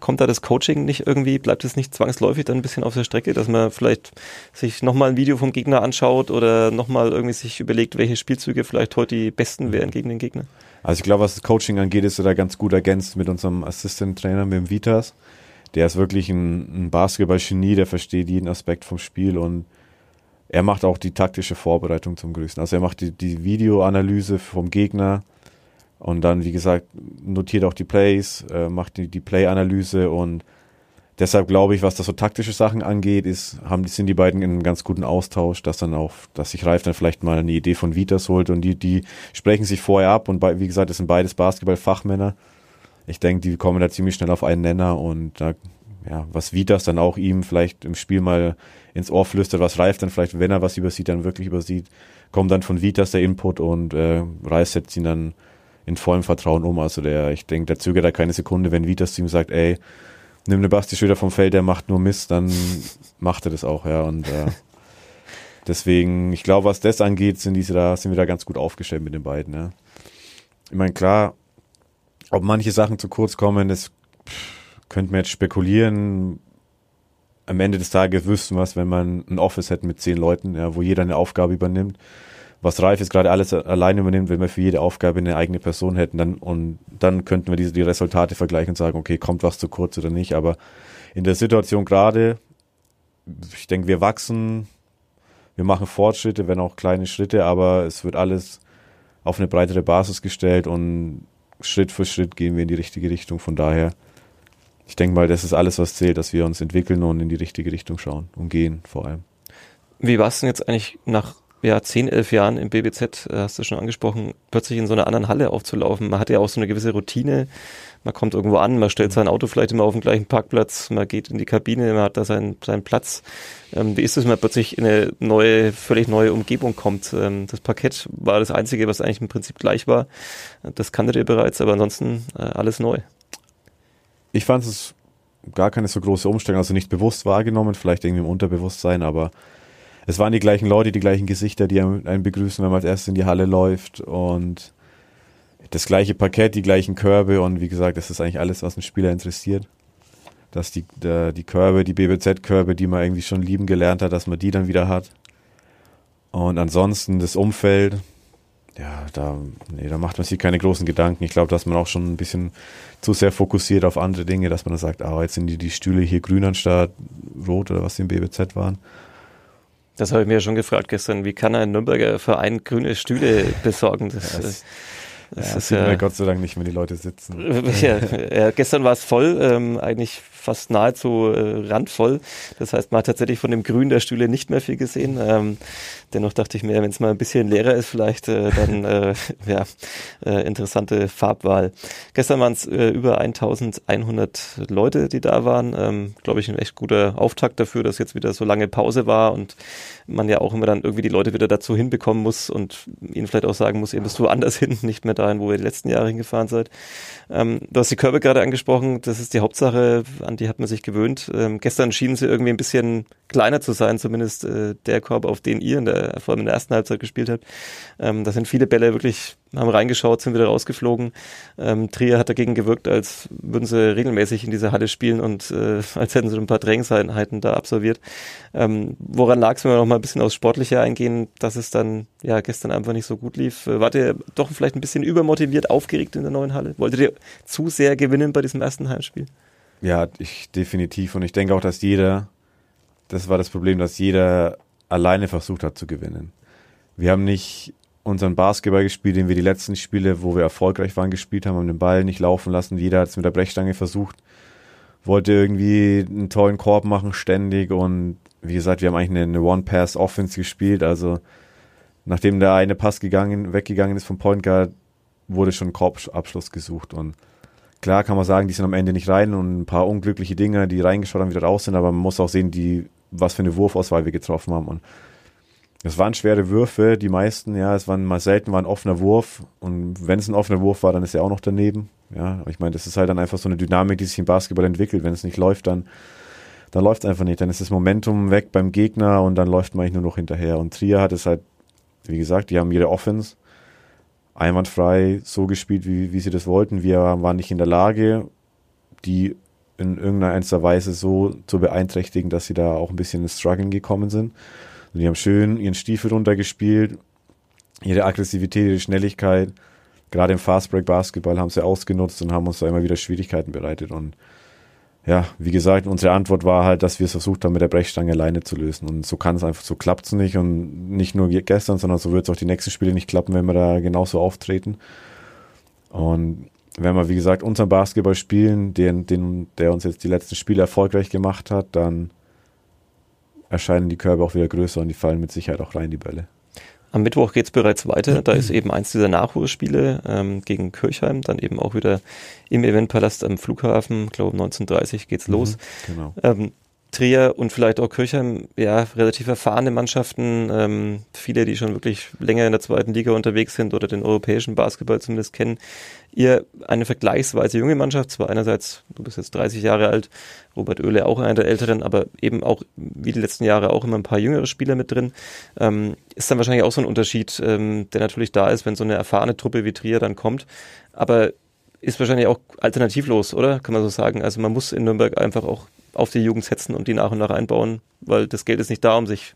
kommt da das Coaching nicht irgendwie, bleibt es nicht zwangsläufig dann ein bisschen auf der Strecke, dass man vielleicht sich nochmal ein Video vom Gegner anschaut oder nochmal irgendwie sich überlegt, welche Spielzüge vielleicht heute die besten wären gegen den Gegner? Also ich glaube, was das Coaching angeht, ist er da ganz gut ergänzt mit unserem Assistant-Trainer, mit dem Vitas. Der ist wirklich ein, ein Basketball-Genie, der versteht jeden Aspekt vom Spiel und er macht auch die taktische Vorbereitung zum Größten. Also er macht die, die Videoanalyse vom Gegner, Und dann, wie gesagt, notiert auch die Plays, äh, macht die, die Play-Analyse und deshalb glaube ich, was das so taktische Sachen angeht, ist, haben, sind die beiden in einem ganz guten Austausch, dass dann auch, dass sich Reif dann vielleicht mal eine Idee von Vitas holt und die, die sprechen sich vorher ab und bei, wie gesagt, das sind beides Basketball-Fachmänner. Ich denke, die kommen da ziemlich schnell auf einen Nenner und da, ja, was Vitas dann auch ihm vielleicht im Spiel mal ins Ohr flüstert, was Reif dann vielleicht, wenn er was übersieht, dann wirklich übersieht, kommt dann von Vitas der Input und äh, Reif setzt ihn dann in vollem Vertrauen um. Also der, ich denke, der zögert da keine Sekunde, wenn Vitas zu ihm sagt, ey, nimm eine Basti Schröder vom Feld, der macht nur Mist, dann macht er das auch, ja. Und äh, <laughs> deswegen, ich glaube, was das angeht, sind diese da, sind wir da ganz gut aufgestellt mit den beiden, ja. Ich meine, klar, ob manche Sachen zu kurz kommen, das könnte man jetzt spekulieren. Am Ende des Tages wüssten wir es, wenn man ein Office hätte mit zehn Leuten, ja, wo jeder eine Aufgabe übernimmt was Ralf jetzt gerade alles alleine übernimmt, wenn wir für jede Aufgabe eine eigene Person hätten, dann und dann könnten wir diese die Resultate vergleichen und sagen, okay, kommt was zu kurz oder nicht. Aber in der Situation gerade, ich denke, wir wachsen, wir machen Fortschritte, wenn auch kleine Schritte, aber es wird alles auf eine breitere Basis gestellt und Schritt für Schritt gehen wir in die richtige Richtung. Von daher, ich denke mal, das ist alles, was zählt, dass wir uns entwickeln und in die richtige Richtung schauen und gehen vor allem. Wie war es denn jetzt eigentlich nach ja, zehn, elf Jahren im BBZ, äh, hast du schon angesprochen, plötzlich in so einer anderen Halle aufzulaufen. Man hat ja auch so eine gewisse Routine. Man kommt irgendwo an, man stellt sein Auto vielleicht immer auf den gleichen Parkplatz, man geht in die Kabine, man hat da seinen, seinen Platz. Ähm, wie ist es, wenn man plötzlich in eine neue, völlig neue Umgebung kommt? Ähm, das Parkett war das Einzige, was eigentlich im Prinzip gleich war. Das kanntet ihr bereits, aber ansonsten äh, alles neu. Ich fand es gar keine so große Umstellung, also nicht bewusst wahrgenommen, vielleicht irgendwie im Unterbewusstsein, aber es waren die gleichen Leute, die gleichen Gesichter, die einen begrüßen, wenn man als erstes in die Halle läuft und das gleiche Parkett, die gleichen Körbe und wie gesagt, das ist eigentlich alles, was einen Spieler interessiert. Dass die, die Körbe, die BBZ-Körbe, die man irgendwie schon lieben gelernt hat, dass man die dann wieder hat. Und ansonsten das Umfeld, ja, da, nee, da macht man sich keine großen Gedanken. Ich glaube, dass man auch schon ein bisschen zu sehr fokussiert auf andere Dinge, dass man dann sagt, ah, jetzt sind die, die Stühle hier grün anstatt rot oder was die im BBZ waren. Das habe ich mir ja schon gefragt gestern. Wie kann ein Nürnberger Verein grüne Stühle <laughs> besorgen? Das, ja, das, das ja, ist ja Gott sei Dank nicht mehr die Leute sitzen. <laughs> Ja, ja gestern war es voll, ähm, eigentlich fast nahezu äh, randvoll. Das heißt, man hat tatsächlich von dem Grün der Stühle nicht mehr viel gesehen. Ähm, dennoch dachte ich mir, wenn es mal ein bisschen leerer ist, vielleicht äh, dann <laughs> äh, ja äh, interessante Farbwahl. Gestern waren es äh, über 1100 Leute, die da waren. Ähm, Glaube ich, ein echt guter Auftakt dafür, dass jetzt wieder so lange Pause war und man ja auch immer dann irgendwie die Leute wieder dazu hinbekommen muss und ihnen vielleicht auch sagen muss, ihr müsst woanders <laughs> hin, nicht mehr dahin, wo ihr die letzten Jahre hingefahren seid. Ähm, du hast die Körbe gerade angesprochen, das ist die Hauptsache, an die hat man sich gewöhnt. Ähm, gestern schienen sie irgendwie ein bisschen kleiner zu sein, zumindest äh, der Korb, auf den ihr in der, vor allem in der ersten Halbzeit gespielt habt. Ähm, da sind viele Bälle wirklich, haben reingeschaut, sind wieder rausgeflogen. Ähm, Trier hat dagegen gewirkt, als würden sie regelmäßig in dieser Halle spielen und äh, als hätten sie ein paar Trainingseinheiten da absolviert. Ähm, woran lag es, wenn wir noch mal ein bisschen aufs Sportliche eingehen, dass es dann ja gestern einfach nicht so gut lief? Äh, wart ihr doch vielleicht ein bisschen übermotiviert, aufgeregt in der neuen Halle? Wolltet ihr zu sehr gewinnen bei diesem ersten Heimspiel? Ja, ich definitiv. Und ich denke auch, dass jeder, das war das Problem, dass jeder alleine versucht hat zu gewinnen. Wir haben nicht unseren Basketball gespielt, den wir die letzten Spiele, wo wir erfolgreich waren, gespielt haben, haben den Ball nicht laufen lassen. Jeder hat es mit der Brechstange versucht, wollte irgendwie einen tollen Korb machen, ständig. Und wie gesagt, wir haben eigentlich eine, One-Pass-Offense gespielt. Also nachdem der eine Pass gegangen, weggegangen ist vom Point Guard, wurde schon Korbabschluss gesucht. Und Klar kann man sagen, die sind am Ende nicht rein und ein paar unglückliche Dinge, die reingeschaut haben, wieder raus sind, aber man muss auch sehen, die, was für eine Wurfauswahl wir getroffen haben. Und es waren schwere Würfe, die meisten, ja, es waren mal selten war ein offener Wurf und wenn es ein offener Wurf war, dann ist er auch noch daneben. Ja, ich meine, das ist halt dann einfach so eine Dynamik, die sich im Basketball entwickelt. Wenn es nicht läuft, dann, dann läuft es einfach nicht. Dann ist das Momentum weg beim Gegner und dann läuft man eigentlich nur noch hinterher. Und Trier hat es halt, wie gesagt, die haben ihre Offense einwandfrei so gespielt, wie, wie sie das wollten. Wir waren nicht in der Lage, die in irgendeiner Weise so zu beeinträchtigen, dass sie da auch ein bisschen ins Struggeln gekommen sind. Und die haben schön ihren Stiefel runtergespielt, ihre Aggressivität, ihre Schnelligkeit. Gerade im Fastbreak Basketball haben sie ausgenutzt und haben uns da immer wieder Schwierigkeiten bereitet. Und ja, wie gesagt, unsere Antwort war halt, dass wir es versucht haben, mit der Brechstange alleine zu lösen. Und so kann es einfach, so klappt es nicht. Und nicht nur gestern, sondern so wird es auch die nächsten Spiele nicht klappen, wenn wir da genauso auftreten. Und wenn wir, wie gesagt, unseren Basketball spielen, den, den, der uns jetzt die letzten Spiele erfolgreich gemacht hat, dann erscheinen die Körbe auch wieder größer und die fallen mit Sicherheit auch rein, die Bälle. Am Mittwoch geht es bereits weiter. Da ist eben eins dieser Nachholspiele ähm, gegen Kirchheim, dann eben auch wieder im Eventpalast am Flughafen. Ich glaube, 19.30 geht's los. Mhm, genau. Ähm, Trier und vielleicht auch Kirchheim, ja, relativ erfahrene Mannschaften, ähm, viele, die schon wirklich länger in der zweiten Liga unterwegs sind oder den europäischen Basketball zumindest kennen. Ihr eine vergleichsweise junge Mannschaft, zwar einerseits, du bist jetzt 30 Jahre alt, Robert Oehle auch einer der Älteren, aber eben auch wie die letzten Jahre auch immer ein paar jüngere Spieler mit drin. Ähm, ist dann wahrscheinlich auch so ein Unterschied, ähm, der natürlich da ist, wenn so eine erfahrene Truppe wie Trier dann kommt. Aber ist wahrscheinlich auch alternativlos, oder? Kann man so sagen. Also man muss in Nürnberg einfach auch auf die Jugend setzen und die nach und nach einbauen, weil das Geld ist nicht da, um sich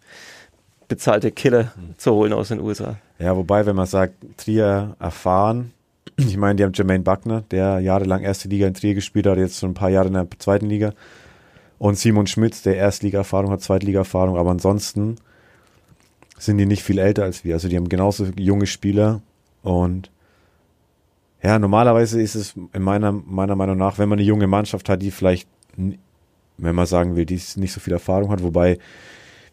bezahlte Killer mhm. zu holen aus den USA. Ja, wobei, wenn man sagt, Trier erfahren, ich meine, die haben Jermaine Buckner, der jahrelang erste Liga in Trier gespielt hat, jetzt schon ein paar Jahre in der zweiten Liga. Und Simon Schmitz, der Erstliga-Erfahrung hat, Zweitliga-Erfahrung, aber ansonsten sind die nicht viel älter als wir. Also die haben genauso junge Spieler und ja, normalerweise ist es in meiner, meiner Meinung nach, wenn man eine junge Mannschaft hat, die vielleicht wenn man sagen will, die nicht so viel Erfahrung hat, wobei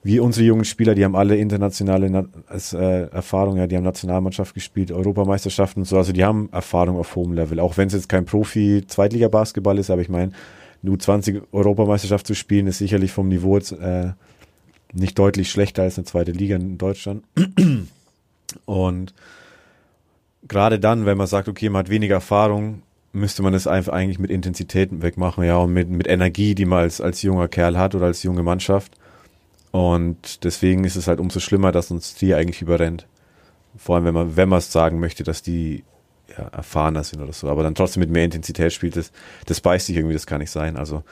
wie unsere jungen Spieler, die haben alle internationale Na äh, Erfahrung, ja, die haben Nationalmannschaft gespielt, Europameisterschaften und so, also die haben Erfahrung auf hohem Level, auch wenn es jetzt kein Profi-Zweitliga-Basketball ist, aber ich meine, nur 20 Europameisterschaft zu spielen, ist sicherlich vom Niveau jetzt, äh, nicht deutlich schlechter als eine zweite Liga in Deutschland. Und gerade dann, wenn man sagt, okay, man hat weniger Erfahrung, müsste man es einfach eigentlich mit Intensitäten wegmachen, ja, und mit, mit Energie, die man als, als junger Kerl hat oder als junge Mannschaft. Und deswegen ist es halt umso schlimmer, dass uns die eigentlich überrennt. Vor allem, wenn man, wenn es sagen möchte, dass die ja, erfahrener sind oder so, aber dann trotzdem mit mehr Intensität spielt, das, das beißt sich irgendwie, das kann nicht sein. Also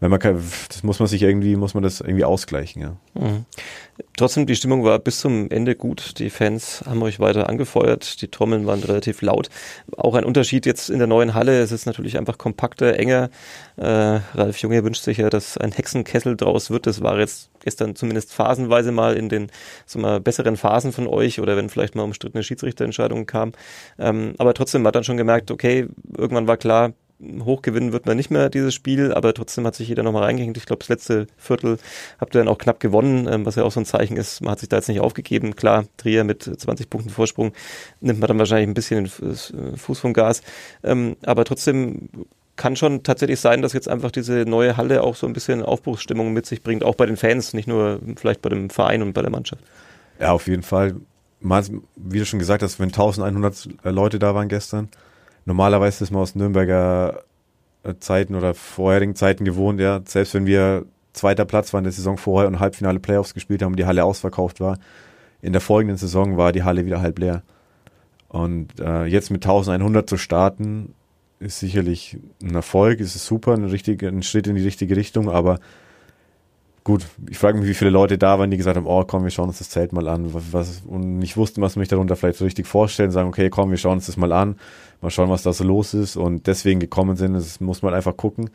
wenn man kann, das muss man sich irgendwie, muss man das irgendwie ausgleichen, ja. Mhm. Trotzdem, die Stimmung war bis zum Ende gut. Die Fans haben euch weiter angefeuert. Die Trommeln waren relativ laut. Auch ein Unterschied jetzt in der neuen Halle. Es ist natürlich einfach kompakter, enger. Äh, Ralf Junge wünscht sich ja, dass ein Hexenkessel draus wird. Das war jetzt gestern zumindest phasenweise mal in den so mal besseren Phasen von euch oder wenn vielleicht mal umstrittene Schiedsrichterentscheidungen kamen. Ähm, aber trotzdem hat dann schon gemerkt, okay, irgendwann war klar, hochgewinnen wird man nicht mehr dieses Spiel, aber trotzdem hat sich jeder nochmal reingehängt. Ich glaube, das letzte Viertel habt ihr dann auch knapp gewonnen, ähm, was ja auch so ein Zeichen ist. Man hat sich da jetzt nicht aufgegeben. Klar, Trier mit 20 Punkten Vorsprung nimmt man dann wahrscheinlich ein bisschen den äh, Fuß vom Gas. Ähm, aber trotzdem kann schon tatsächlich sein, dass jetzt einfach diese neue Halle auch so ein bisschen Aufbruchsstimmung mit sich bringt, auch bei den Fans, nicht nur vielleicht bei dem Verein und bei der Mannschaft. Ja, auf jeden Fall. Wie du schon gesagt hast, wenn 1100 Leute da waren gestern, normalerweise ist man aus Nürnberger äh, Zeiten oder vorherigen Zeiten gewohnt, ja, selbst wenn wir zweiter Platz waren in der Saison vorher und Halbfinale Playoffs gespielt haben und die Halle ausverkauft war, in der folgenden Saison war die Halle wieder halb leer. Und äh, jetzt mit 1100 zu starten, ist sicherlich ein Erfolg, ist super, ein, richtige, ein Schritt in die richtige Richtung, aber gut, ich frage mich, wie viele Leute da waren, die gesagt haben, oh komm, wir schauen uns das Zelt mal an, was, und nicht wussten, was mich darunter vielleicht so richtig vorstellen, sagen, okay, komm, wir schauen uns das mal an, mal schauen, was da so los ist und deswegen gekommen sind, das muss man einfach gucken.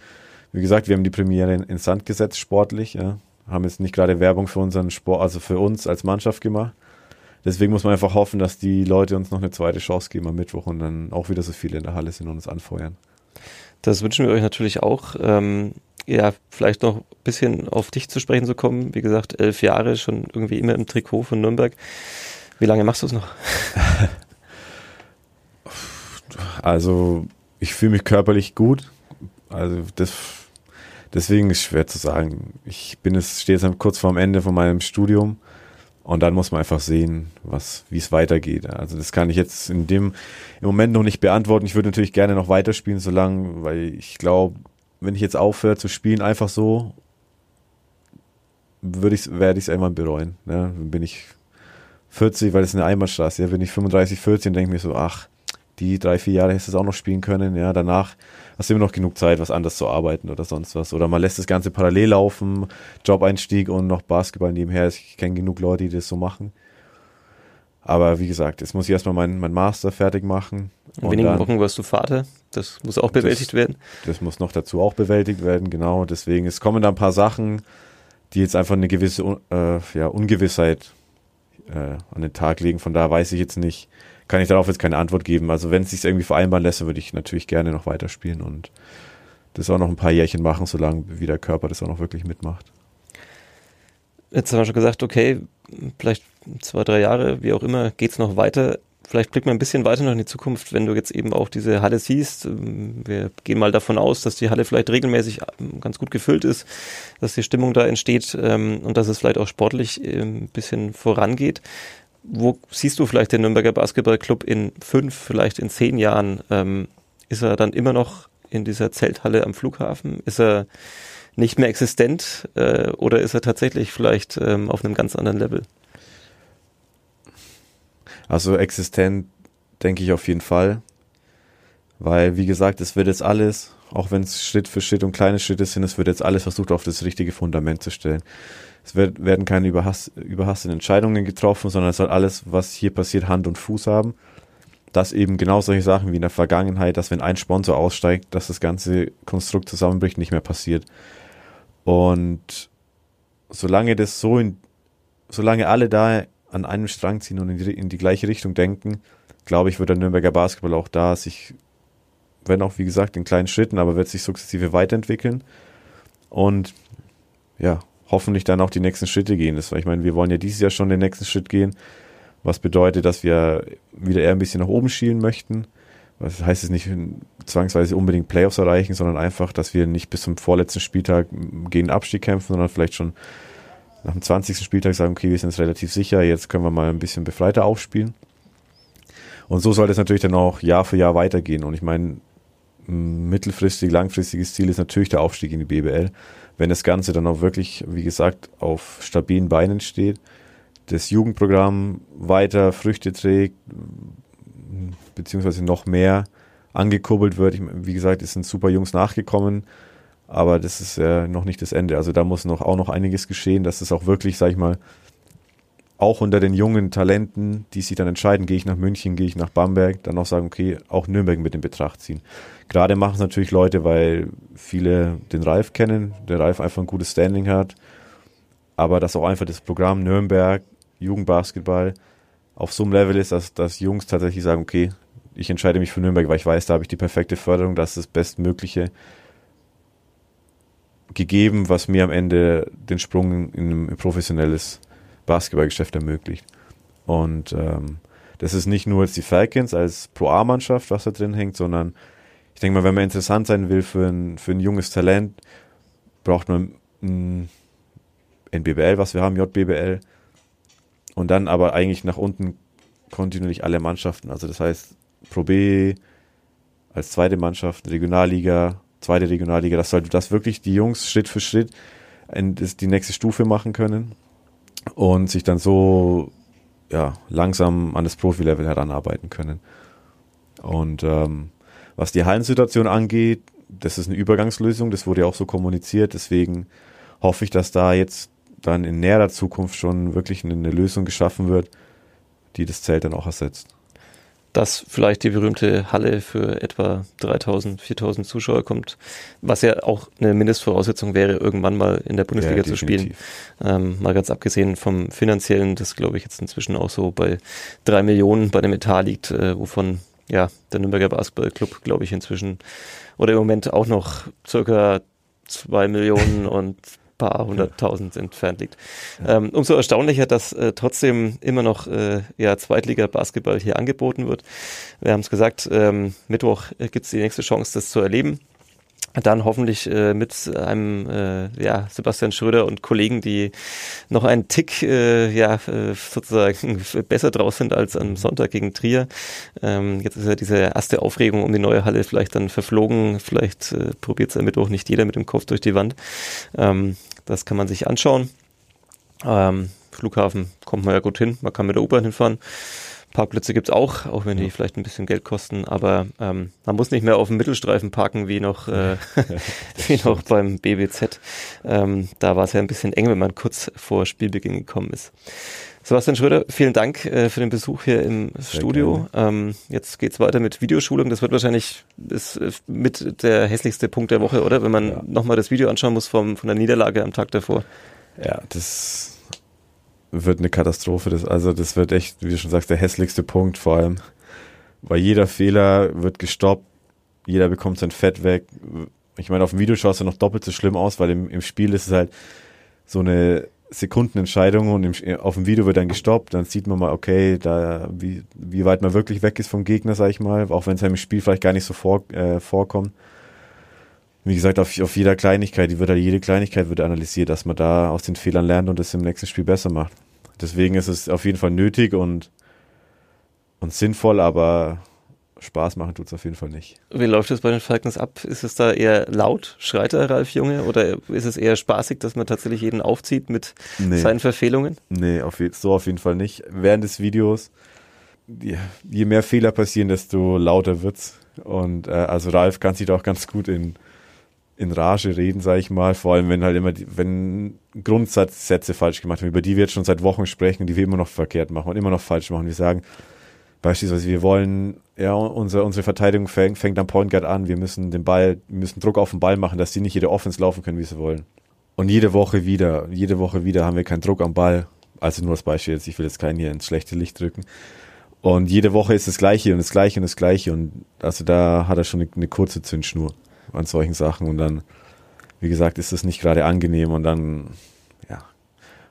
Wie gesagt, wir haben die Premiere in, in Sand gesetzt, sportlich, ja, haben jetzt nicht gerade Werbung für unseren Sport, also für uns als Mannschaft gemacht. Deswegen muss man einfach hoffen, dass die Leute uns noch eine zweite Chance geben am Mittwoch und dann auch wieder so viele in der Halle sind und uns anfeuern. Das wünschen wir euch natürlich auch. Ähm, ja, vielleicht noch ein bisschen auf dich zu sprechen zu kommen. Wie gesagt, elf Jahre schon irgendwie immer im Trikot von Nürnberg. Wie lange machst du es noch? <laughs> Also, ich fühle mich körperlich gut. Also, das, deswegen ist schwer zu sagen. Ich bin es, stehe jetzt kurz vorm Ende von meinem Studium. Und dann muss man einfach sehen, was, wie es weitergeht. Also das kann ich jetzt in dem im Moment noch nicht beantworten. Ich würde natürlich gerne noch weiterspielen, solange, weil ich glaube, wenn ich jetzt aufhöre zu spielen, einfach so, würde ich, werde ich es irgendwann bereuen. Ne? Dann bin ich 40, weil es eine Einbahnstraße. Ja, bin ich 35, 40 und denke mir so, ach, die drei, vier Jahre hättest du es auch noch spielen können. Ja, danach hast du immer noch genug Zeit, was anders zu arbeiten oder sonst was. Oder man lässt das Ganze parallel laufen, Job-Einstieg und noch Basketball nebenher. Ich kenne genug Leute, die das so machen. Aber wie gesagt, jetzt muss ich erstmal meinen mein Master fertig machen. In wenigen dann, Wochen wirst du Vater. Das muss auch bewältigt das, werden. Das muss noch dazu auch bewältigt werden, genau. Deswegen, es kommen da ein paar Sachen, die jetzt einfach eine gewisse äh, ja, Ungewissheit äh, an den Tag legen. Von da weiß ich jetzt nicht kann ich darauf jetzt keine Antwort geben. Also wenn es sich irgendwie vereinbaren lässt, würde ich natürlich gerne noch weiterspielen und das auch noch ein paar Jährchen machen, solange wie der Körper das auch noch wirklich mitmacht. Jetzt haben wir schon gesagt, okay, vielleicht zwei, drei Jahre, wie auch immer, geht's noch weiter. Vielleicht blickt man ein bisschen weiter noch in die Zukunft, wenn du jetzt eben auch diese Halle siehst. Wir gehen mal davon aus, dass die Halle vielleicht regelmäßig ähm, ganz gut gefüllt ist, dass die Stimmung da entsteht ähm, und dass es vielleicht auch sportlich ähm, ein bisschen vorangeht. Wo siehst du vielleicht den Nürnberger Basketballclub in fünf, vielleicht in zehn Jahren? ist er dann immer noch in dieser Zelthalle am Flughafen? Ist er nicht mehr existent äh, oder ist er tatsächlich vielleicht ähm, auf einem ganz anderen Level? Also existent denke ich auf jeden Fall, weil wie gesagt, es wird jetzt alles, auch wenn es Schritt für Schritt und kleine Schritte sind, es wird jetzt alles versucht auf das richtige Fundament zu stellen. Es wird, werden keine überhast, überhasteten Entscheidungen getroffen, sondern es soll alles, was hier passiert, Hand und Fuß haben dass eben genau solche Sachen wie in der Vergangenheit, dass wenn ein Sponsor aussteigt, dass das ganze Konstrukt zusammenbricht, nicht mehr passiert. Und solange das so in, solange alle da an einem Strang ziehen und in die, in die gleiche Richtung denken, glaube ich, wird der Nürnberger Basketball auch da sich, wenn auch wie gesagt in kleinen Schritten, aber wird sich sukzessive weiterentwickeln und ja, hoffentlich dann auch die nächsten Schritte gehen. Das, ich meine, wir wollen ja dieses Jahr schon den nächsten Schritt gehen was bedeutet, dass wir wieder eher ein bisschen nach oben schielen möchten. Das heißt es nicht zwangsweise unbedingt Playoffs erreichen, sondern einfach, dass wir nicht bis zum vorletzten Spieltag gegen Abstieg kämpfen, sondern vielleicht schon nach dem 20. Spieltag sagen, okay, wir sind jetzt relativ sicher, jetzt können wir mal ein bisschen befreiter aufspielen. Und so soll es natürlich dann auch Jahr für Jahr weitergehen. Und ich meine, mittelfristig, langfristiges Ziel ist natürlich der Aufstieg in die BBL. Wenn das Ganze dann auch wirklich, wie gesagt, auf stabilen Beinen steht, das Jugendprogramm weiter Früchte trägt, beziehungsweise noch mehr angekurbelt wird. Ich, wie gesagt, es sind super Jungs nachgekommen, aber das ist ja noch nicht das Ende. Also da muss noch auch noch einiges geschehen, dass es auch wirklich, sag ich mal, auch unter den jungen Talenten, die sich dann entscheiden, gehe ich nach München, gehe ich nach Bamberg, dann auch sagen, okay, auch Nürnberg mit in Betracht ziehen. Gerade machen es natürlich Leute, weil viele den Ralf kennen, der Ralf einfach ein gutes Standing hat, aber dass auch einfach das Programm Nürnberg Jugendbasketball auf so einem Level ist, dass, dass Jungs tatsächlich sagen, okay, ich entscheide mich für Nürnberg, weil ich weiß, da habe ich die perfekte Förderung, das ist das Bestmögliche gegeben, was mir am Ende den Sprung in ein professionelles Basketballgeschäft ermöglicht. Und ähm, das ist nicht nur jetzt die Falcons als Pro-A-Mannschaft, was da drin hängt, sondern ich denke mal, wenn man interessant sein will für ein, für ein junges Talent, braucht man ein NBBL, was wir haben, JBBL, und dann aber eigentlich nach unten kontinuierlich alle Mannschaften. Also das heißt, Pro B als zweite Mannschaft, Regionalliga, zweite Regionalliga, das sollte das wirklich die Jungs Schritt für Schritt in die nächste Stufe machen können und sich dann so ja, langsam an das Profi-Level heranarbeiten können. Und ähm, was die Hallensituation angeht, das ist eine Übergangslösung, das wurde ja auch so kommuniziert, deswegen hoffe ich, dass da jetzt dann in näherer Zukunft schon wirklich eine Lösung geschaffen wird, die das Zelt dann auch ersetzt. Dass vielleicht die berühmte Halle für etwa 3000, 4000 Zuschauer kommt, was ja auch eine Mindestvoraussetzung wäre, irgendwann mal in der Bundesliga ja, zu spielen. Ähm, mal ganz abgesehen vom finanziellen, das glaube ich jetzt inzwischen auch so bei drei Millionen bei dem Etat liegt, äh, wovon ja der Nürnberger Basketballclub, glaube ich, inzwischen oder im Moment auch noch circa zwei Millionen und paar hunderttausend entfernt liegt. Ähm, umso erstaunlicher, dass äh, trotzdem immer noch äh, ja, Zweitliga-Basketball hier angeboten wird. Wir haben es gesagt, ähm, Mittwoch äh, gibt es die nächste Chance, das zu erleben dann hoffentlich äh, mit einem äh, ja, Sebastian Schröder und Kollegen, die noch einen Tick äh, ja äh, sozusagen <laughs> besser draus sind als am Sonntag gegen Trier. Ähm, jetzt ist ja diese erste Aufregung um die neue Halle vielleicht dann verflogen. Vielleicht äh, probiert es am Mittwoch nicht jeder mit dem Kopf durch die Wand. Ähm, das kann man sich anschauen. Ähm, Flughafen kommt man ja gut hin. Man kann mit der U-Bahn hinfahren. Parkplätze gibt's auch, auch wenn die vielleicht ein bisschen Geld kosten, aber ähm, man muss nicht mehr auf dem Mittelstreifen parken wie noch, äh, <laughs> <laughs> wie noch beim BBZ. Ähm, da war es ja ein bisschen eng, wenn man kurz vor Spielbeginn gekommen ist. Sebastian Schröder, vielen Dank äh, für den Besuch hier im Sehr Studio. Ähm, jetzt geht's weiter mit Videoschulung. Das wird wahrscheinlich ist, äh, mit der hässlichste Punkt der Woche, oder? Wenn man ja. nochmal das Video anschauen muss vom, von der Niederlage am Tag davor. Ja, das wird eine Katastrophe. Das, also das wird echt, wie du schon sagst, der hässlichste Punkt vor allem. weil jeder Fehler wird gestoppt, jeder bekommt sein Fett weg. Ich meine, auf dem Video schaut es ja noch doppelt so schlimm aus, weil im, im Spiel ist es halt so eine Sekundenentscheidung und im, auf dem Video wird dann gestoppt, dann sieht man mal, okay, da wie, wie weit man wirklich weg ist vom Gegner, sag ich mal, auch wenn es im Spiel vielleicht gar nicht so vor, äh, vorkommt. Wie gesagt, auf, auf jeder Kleinigkeit, die wird halt, jede Kleinigkeit wird analysiert, dass man da aus den Fehlern lernt und das im nächsten Spiel besser macht. Deswegen ist es auf jeden Fall nötig und, und sinnvoll, aber Spaß machen tut es auf jeden Fall nicht. Wie läuft es bei den Falcons ab? Ist es da eher laut, schreit der Ralf Junge, oder ist es eher spaßig, dass man tatsächlich jeden aufzieht mit nee. seinen Verfehlungen? Nee, auf, so auf jeden Fall nicht. Während des Videos, je, je mehr Fehler passieren, desto lauter wird's. Und äh, also Ralf kann sich da auch ganz gut in, in Rage reden, sage ich mal. Vor allem, wenn halt immer, die, wenn Grundsatzsätze falsch gemacht werden, über die wir jetzt schon seit Wochen sprechen, die wir immer noch verkehrt machen und immer noch falsch machen. Wir sagen, Beispielsweise, wir wollen, ja, unsere, unsere Verteidigung fängt, fängt am Point Guard an. Wir müssen den Ball, wir müssen Druck auf den Ball machen, dass die nicht jede Offense laufen können, wie sie wollen. Und jede Woche wieder, jede Woche wieder haben wir keinen Druck am Ball. Also nur als Beispiel jetzt, ich will jetzt keinen hier ins schlechte Licht drücken. Und jede Woche ist das Gleiche und das Gleiche und das Gleiche. Und also da hat er schon eine, eine kurze Zündschnur an solchen Sachen. Und dann, wie gesagt, ist das nicht gerade angenehm. Und dann, ja,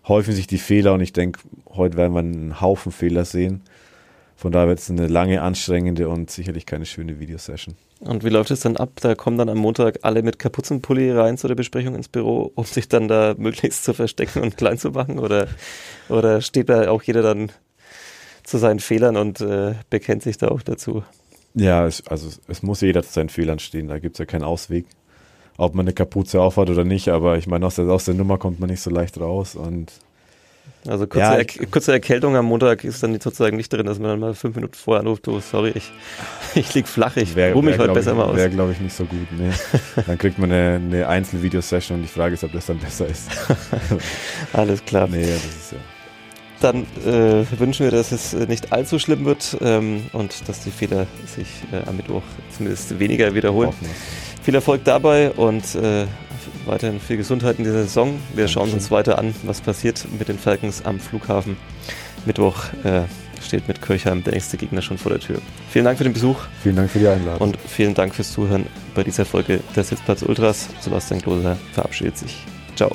häufen sich die Fehler. Und ich denke, heute werden wir einen Haufen Fehler sehen. Von daher wird es eine lange, anstrengende und sicherlich keine schöne Videosession. Und wie läuft es dann ab? Da kommen dann am Montag alle mit Kapuzenpulli rein zu der Besprechung ins Büro, um sich dann da möglichst zu verstecken und klein zu machen? Oder, oder steht da auch jeder dann zu seinen Fehlern und äh, bekennt sich da auch dazu? Ja, es, also es muss jeder zu seinen Fehlern stehen, da gibt es ja keinen Ausweg. Ob man eine Kapuze aufhat oder nicht, aber ich meine, aus der, aus der Nummer kommt man nicht so leicht raus und also kurze, ja, er kurze Erkältung am Montag ist dann sozusagen nicht drin, dass man dann mal fünf Minuten vorher anruft, oh, sorry, ich, <laughs> ich lieg flach, ich ruhe mich heute besser ich, mal aus. Wäre, glaube ich, nicht so gut. Nee. <laughs> dann kriegt man eine, eine Einzelvideosession und die Frage ist, ob das dann besser ist. <laughs> Alles klar. Nee, das ist ja. Dann äh, wünschen wir, dass es nicht allzu schlimm wird ähm, und dass die Fehler sich äh, am Mittwoch zumindest weniger wiederholen. Viel Erfolg dabei und äh, weiterhin viel Gesundheit in dieser Saison. Wir schauen uns weiter an, was passiert mit den Falcons am Flughafen. Mittwoch äh, steht mit Kirchheim der nächste Gegner schon vor der Tür. Vielen Dank für den Besuch. Vielen Dank für die Einladung. Und vielen Dank fürs Zuhören bei dieser Folge der Sitzplatz Ultras. Sebastian Klose verabschiedet sich. Ciao.